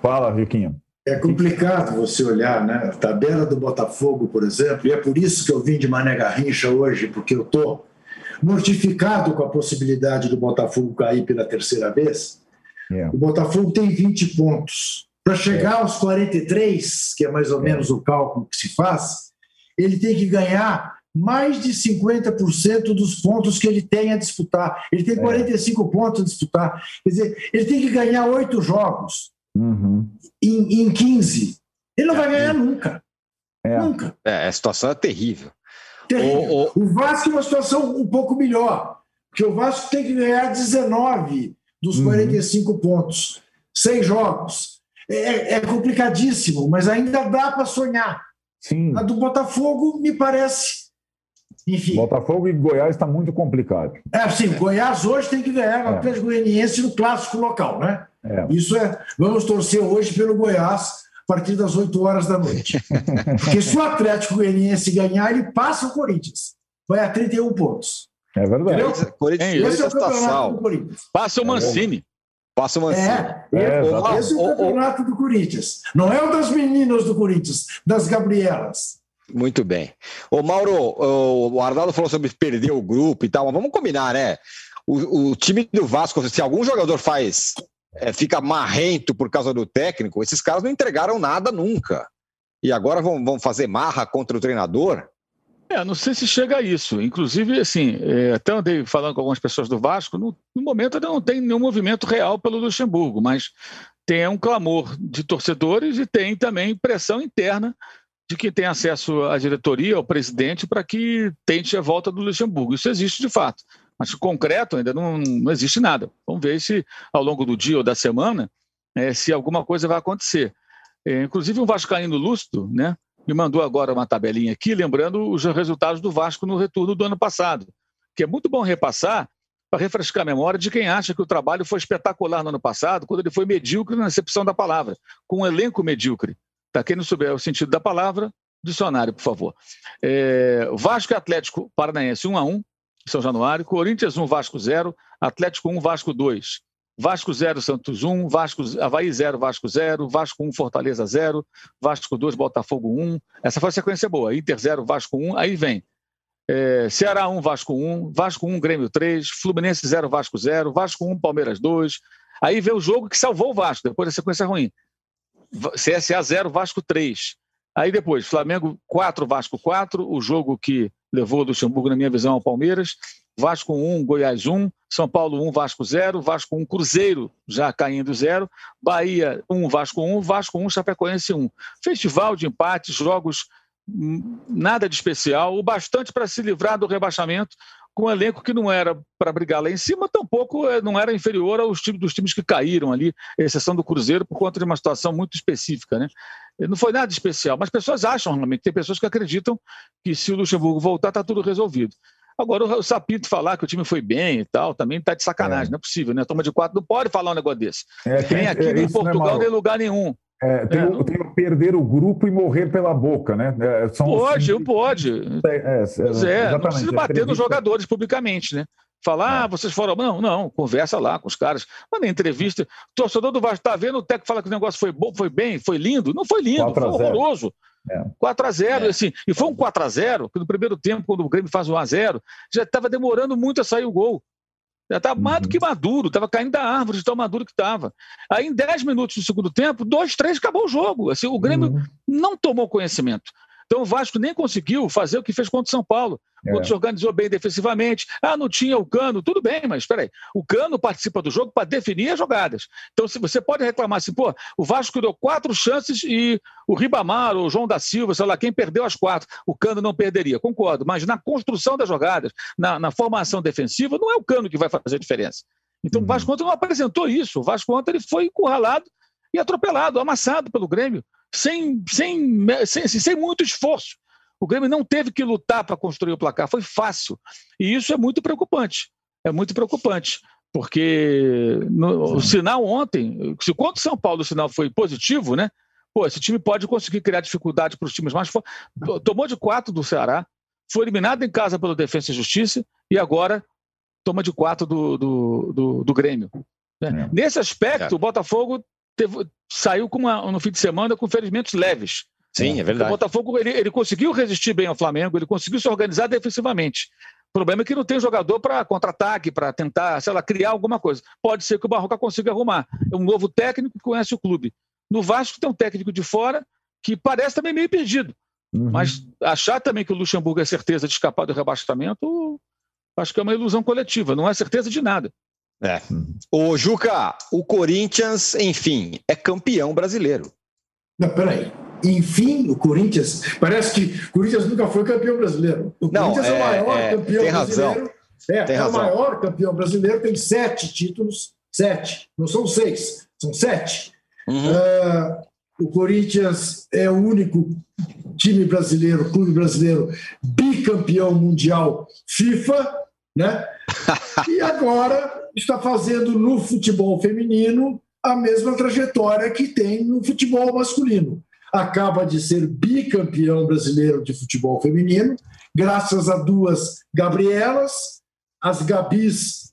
Fala, Riquinho. É complicado você olhar, né? A tabela do Botafogo, por exemplo, e é por isso que eu vim de Mané Garrincha hoje, porque eu estou mortificado com a possibilidade do Botafogo cair pela terceira vez. É. O Botafogo tem 20 pontos. Para chegar é. aos 43, que é mais ou é. menos o cálculo que se faz, ele tem que ganhar mais de 50% dos pontos que ele tem a disputar. Ele tem 45 é. pontos a disputar. Quer dizer, ele tem que ganhar oito jogos uhum. em, em 15. Ele não vai ganhar nunca. Nunca. É, a situação é terrível. O, o... o Vasco é uma situação um pouco melhor, porque o Vasco tem que ganhar 19 dos 45 uhum. pontos, seis jogos. É, é, é complicadíssimo, mas ainda dá para sonhar. Sim. A do Botafogo me parece. Enfim. Botafogo e Goiás está muito complicado. É, sim, Goiás hoje tem que ganhar o é. Atlético Goianiense no clássico local, né? É. Isso é. Vamos torcer hoje pelo Goiás partir das 8 horas da noite. Porque se o Atlético Goianiense ganhar, ele passa o Corinthians. Vai a 31 pontos. É verdade. Entendeu? Corinthians, é, esse é o campeonato do Corinthians. Passa o é Mancini. Passa o Mancini. É, é, esse é o campeonato do Corinthians. Não é o das meninas do Corinthians, das Gabrielas. Muito bem. Ô, Mauro, o Arnaldo falou sobre perder o grupo e tal, mas vamos combinar, né? O, o time do Vasco, se algum jogador faz é, fica marrento por causa do técnico, esses caras não entregaram nada nunca. E agora vão, vão fazer marra contra o treinador? É, não sei se chega a isso. Inclusive, assim, é, até andei falando com algumas pessoas do Vasco, no, no momento não tem nenhum movimento real pelo Luxemburgo, mas tem um clamor de torcedores e tem também pressão interna de quem tem acesso à diretoria, ao presidente, para que tente a volta do Luxemburgo. Isso existe de fato. Mas concreto ainda não, não existe nada. Vamos ver se ao longo do dia ou da semana é, se alguma coisa vai acontecer. É, inclusive um Vascaíno lúcido, né? Me mandou agora uma tabelinha aqui, lembrando os resultados do Vasco no retorno do ano passado, que é muito bom repassar para refrescar a memória de quem acha que o trabalho foi espetacular no ano passado, quando ele foi medíocre na acepção da palavra, com um elenco medíocre. Tá? Quem não souber o sentido da palavra, dicionário, por favor. É, Vasco e Atlético Paranaense 1 a 1 são Januário, Corinthians 1, Vasco 0, Atlético 1, Vasco 2. Vasco 0, Santos 1, Vasco, Havaí 0, Vasco 0, Vasco 1, Fortaleza 0, Vasco 2, Botafogo 1. Essa foi a sequência boa. Inter 0, Vasco 1. Aí vem é, Ceará 1, Vasco 1, Vasco 1, Grêmio 3, Fluminense 0, Vasco 0, Vasco 1, Palmeiras 2. Aí vem o jogo que salvou o Vasco, depois da sequência ruim. CSA 0, Vasco 3. Aí depois, Flamengo 4, Vasco 4, o jogo que levou o Luxemburgo, na minha visão, ao Palmeiras. Vasco 1, Goiás 1, São Paulo 1, Vasco 0, Vasco 1, Cruzeiro já caindo 0, Bahia 1, Vasco 1, Vasco 1, Chapecoense 1. Festival de empates, jogos hum, nada de especial, o bastante para se livrar do rebaixamento, com um elenco que não era para brigar lá em cima, tampouco eh, não era inferior aos times dos times que caíram ali, exceção do Cruzeiro, por conta de uma situação muito específica. Né? Não foi nada especial, mas pessoas acham realmente, tem pessoas que acreditam que se o Luxemburgo voltar, está tudo resolvido. Agora, o Sapito falar que o time foi bem e tal, também está de sacanagem, é. não é possível, né? Toma de quatro não pode falar um negócio desse. É, tem, aqui é, em Portugal, nem lugar nenhum. É, tem, é. tem perder o grupo e morrer pela boca, né? É, são pode, os... pode. É, é, pois é, não precisa bater nos jogadores publicamente, né? Falar, ah, vocês foram. Não, não, conversa lá com os caras. Mas na entrevista, o torcedor do Vasco está vendo o técnico fala que o negócio foi bom, foi bem, foi lindo. Não foi lindo, foi horroroso. É. 4 a 0 é. assim, e foi um 4 a 0 que no primeiro tempo, quando o Grêmio faz um a 0 já estava demorando muito a sair o gol. Já estava mais do que uhum. maduro, estava caindo da árvore de tão maduro que estava. Aí, em 10 minutos do segundo tempo, dois, três, acabou o jogo. Assim, o Grêmio uhum. não tomou conhecimento. Então o Vasco nem conseguiu fazer o que fez contra o São Paulo. É. Quando se organizou bem defensivamente. Ah, não tinha o Cano. Tudo bem, mas espera aí. O Cano participa do jogo para definir as jogadas. Então se você pode reclamar assim, pô, o Vasco deu quatro chances e o Ribamar, o João da Silva, sei lá, quem perdeu as quatro, o Cano não perderia. Concordo. Mas na construção das jogadas, na, na formação defensiva, não é o Cano que vai fazer a diferença. Então uhum. o Vasco ontem não apresentou isso. O Vasco ontem ele foi encurralado e atropelado, amassado pelo Grêmio, sem, sem, sem, assim, sem muito esforço. O Grêmio não teve que lutar para construir o placar, foi fácil. E isso é muito preocupante. É muito preocupante, porque no, o sinal ontem, se contra o São Paulo o sinal foi positivo, né? Pô, esse time pode conseguir criar dificuldade para os times mais fortes. Tomou de quatro do Ceará, foi eliminado em casa pelo Defesa e Justiça e agora toma de quatro do, do, do, do Grêmio. Né? É. Nesse aspecto, é. o Botafogo teve, saiu com uma, no fim de semana com ferimentos leves. Sim, é verdade. O Botafogo ele, ele conseguiu resistir bem ao Flamengo, ele conseguiu se organizar defensivamente. O problema é que não tem jogador para contra-ataque, para tentar, sei lá, criar alguma coisa. Pode ser que o Barroca consiga arrumar. É um novo técnico que conhece o clube. No Vasco tem um técnico de fora que parece também meio perdido. Uhum. Mas achar também que o Luxemburgo é certeza de escapar do rebaixamento, acho que é uma ilusão coletiva, não é certeza de nada. É. O Juca, o Corinthians, enfim, é campeão brasileiro. Não, peraí. Enfim, o Corinthians. Parece que o Corinthians nunca foi campeão brasileiro. O Não, Corinthians é, é o maior é, campeão tem brasileiro. Razão. É, tem é razão. o maior campeão brasileiro, tem sete títulos. Sete. Não são seis, são sete. Uhum. Uh, o Corinthians é o único time brasileiro, clube brasileiro, bicampeão mundial FIFA, né? E agora está fazendo no futebol feminino a mesma trajetória que tem no futebol masculino. Acaba de ser bicampeão brasileiro de futebol feminino, graças a duas Gabrielas. As Gabis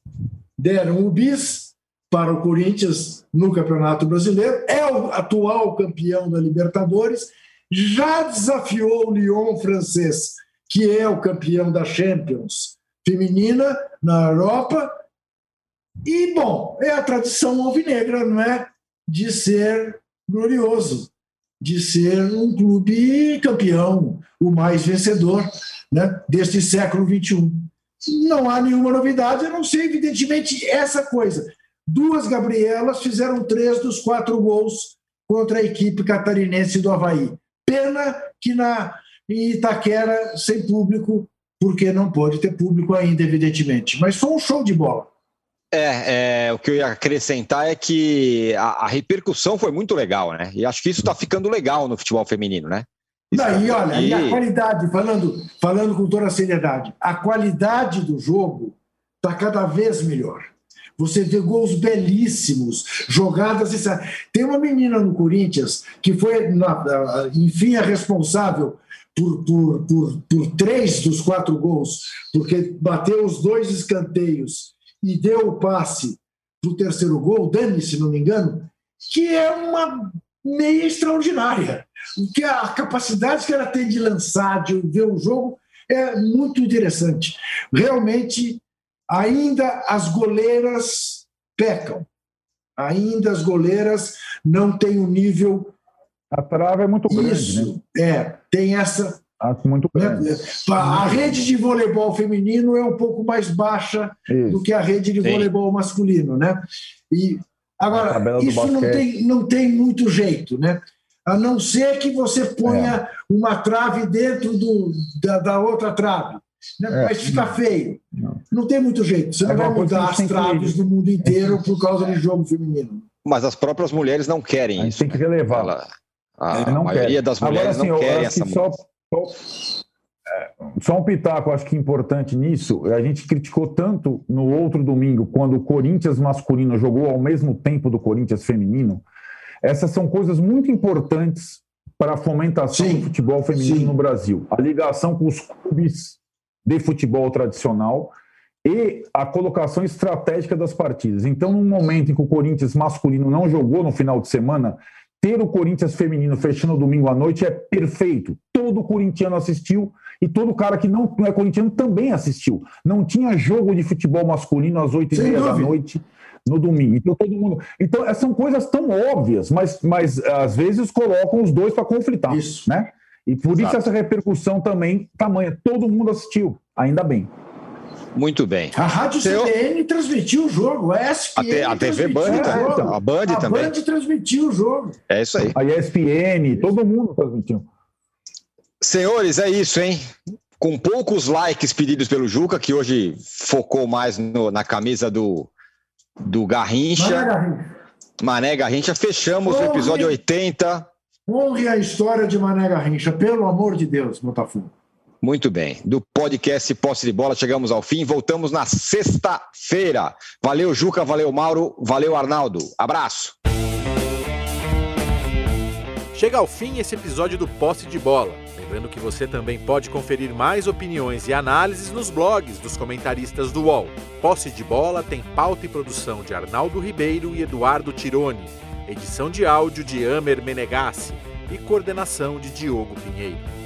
deram o bis para o Corinthians no Campeonato Brasileiro, é o atual campeão da Libertadores, já desafiou o Lyon francês, que é o campeão da Champions feminina na Europa, e, bom, é a tradição alvinegra, não é? De ser glorioso, de ser um clube campeão, o mais vencedor né, deste século XXI. Não há nenhuma novidade, a não ser, evidentemente, essa coisa. Duas Gabrielas fizeram três dos quatro gols contra a equipe catarinense do Havaí. Pena que na Itaquera, sem público, porque não pode ter público ainda, evidentemente. Mas foi um show de bola. É, é, o que eu ia acrescentar é que a, a repercussão foi muito legal, né? E acho que isso está ficando legal no futebol feminino, né? Não, e olha, e... e a qualidade, falando, falando com toda a seriedade, a qualidade do jogo está cada vez melhor. Você vê gols belíssimos, jogadas. Tem uma menina no Corinthians que foi, enfim, a responsável por, por, por, por três dos quatro gols, porque bateu os dois escanteios e deu o passe para o terceiro gol, Dani, se não me engano, que é uma meia extraordinária. Que a capacidade que ela tem de lançar, de ver o jogo, é muito interessante. Realmente, ainda as goleiras pecam. Ainda as goleiras não têm o um nível. A trava é muito grande, Isso, né? É, tem essa Acho muito né? A rede de voleibol feminino é um pouco mais baixa isso. do que a rede de voleibol Sim. masculino, né? E agora isso não tem, não tem muito jeito, né? A não ser que você ponha é. uma trave dentro do, da, da outra trave. Né? É. Mas fica feio. Não. não. tem muito jeito. Você não vai mudar as traves do mundo inteiro por causa do jogo feminino. Mas as próprias mulheres não querem isso. Tem que relevar. Ela, a, a maioria das mulheres Agora, assim, não querem essa só, é, só um pitaco, acho que importante nisso. A gente criticou tanto no outro domingo, quando o Corinthians masculino jogou ao mesmo tempo do Corinthians feminino. Essas são coisas muito importantes para a fomentação sim, do futebol feminino sim. no Brasil. A ligação com os clubes de futebol tradicional e a colocação estratégica das partidas. Então, num momento em que o Corinthians masculino não jogou no final de semana, ter o Corinthians feminino fechando domingo à noite é perfeito. Todo corintiano assistiu e todo cara que não, é corintiano também assistiu. Não tinha jogo de futebol masculino às oito e meia da noite no domingo. Então todo mundo. Então são coisas tão óbvias, mas, mas às vezes colocam os dois para conflitar, Isso. né? E por Exato. isso essa repercussão também tamanha. Todo mundo assistiu, ainda bem. Muito bem. A Rádio Seu... CBN transmitiu o jogo, a ESPN. A, a TV Band, então, a Band a também. A Band transmitiu o jogo. É isso aí. A ESPN, todo mundo transmitiu. Senhores, é isso, hein? Com poucos likes pedidos pelo Juca, que hoje focou mais no, na camisa do, do Garrincha. Mané Garrincha. Mané Garrincha. Fechamos Honre, o episódio 80. Honre a história de Mané Garrincha, pelo amor de Deus, Botafogo. Muito bem. Do podcast Posse de Bola, chegamos ao fim. Voltamos na sexta-feira. Valeu, Juca. Valeu, Mauro. Valeu, Arnaldo. Abraço. Chega ao fim esse episódio do Posse de Bola. Lembrando que você também pode conferir mais opiniões e análises nos blogs dos comentaristas do UOL. Posse de Bola tem pauta e produção de Arnaldo Ribeiro e Eduardo Tironi. Edição de áudio de Amer Menegassi e coordenação de Diogo Pinheiro.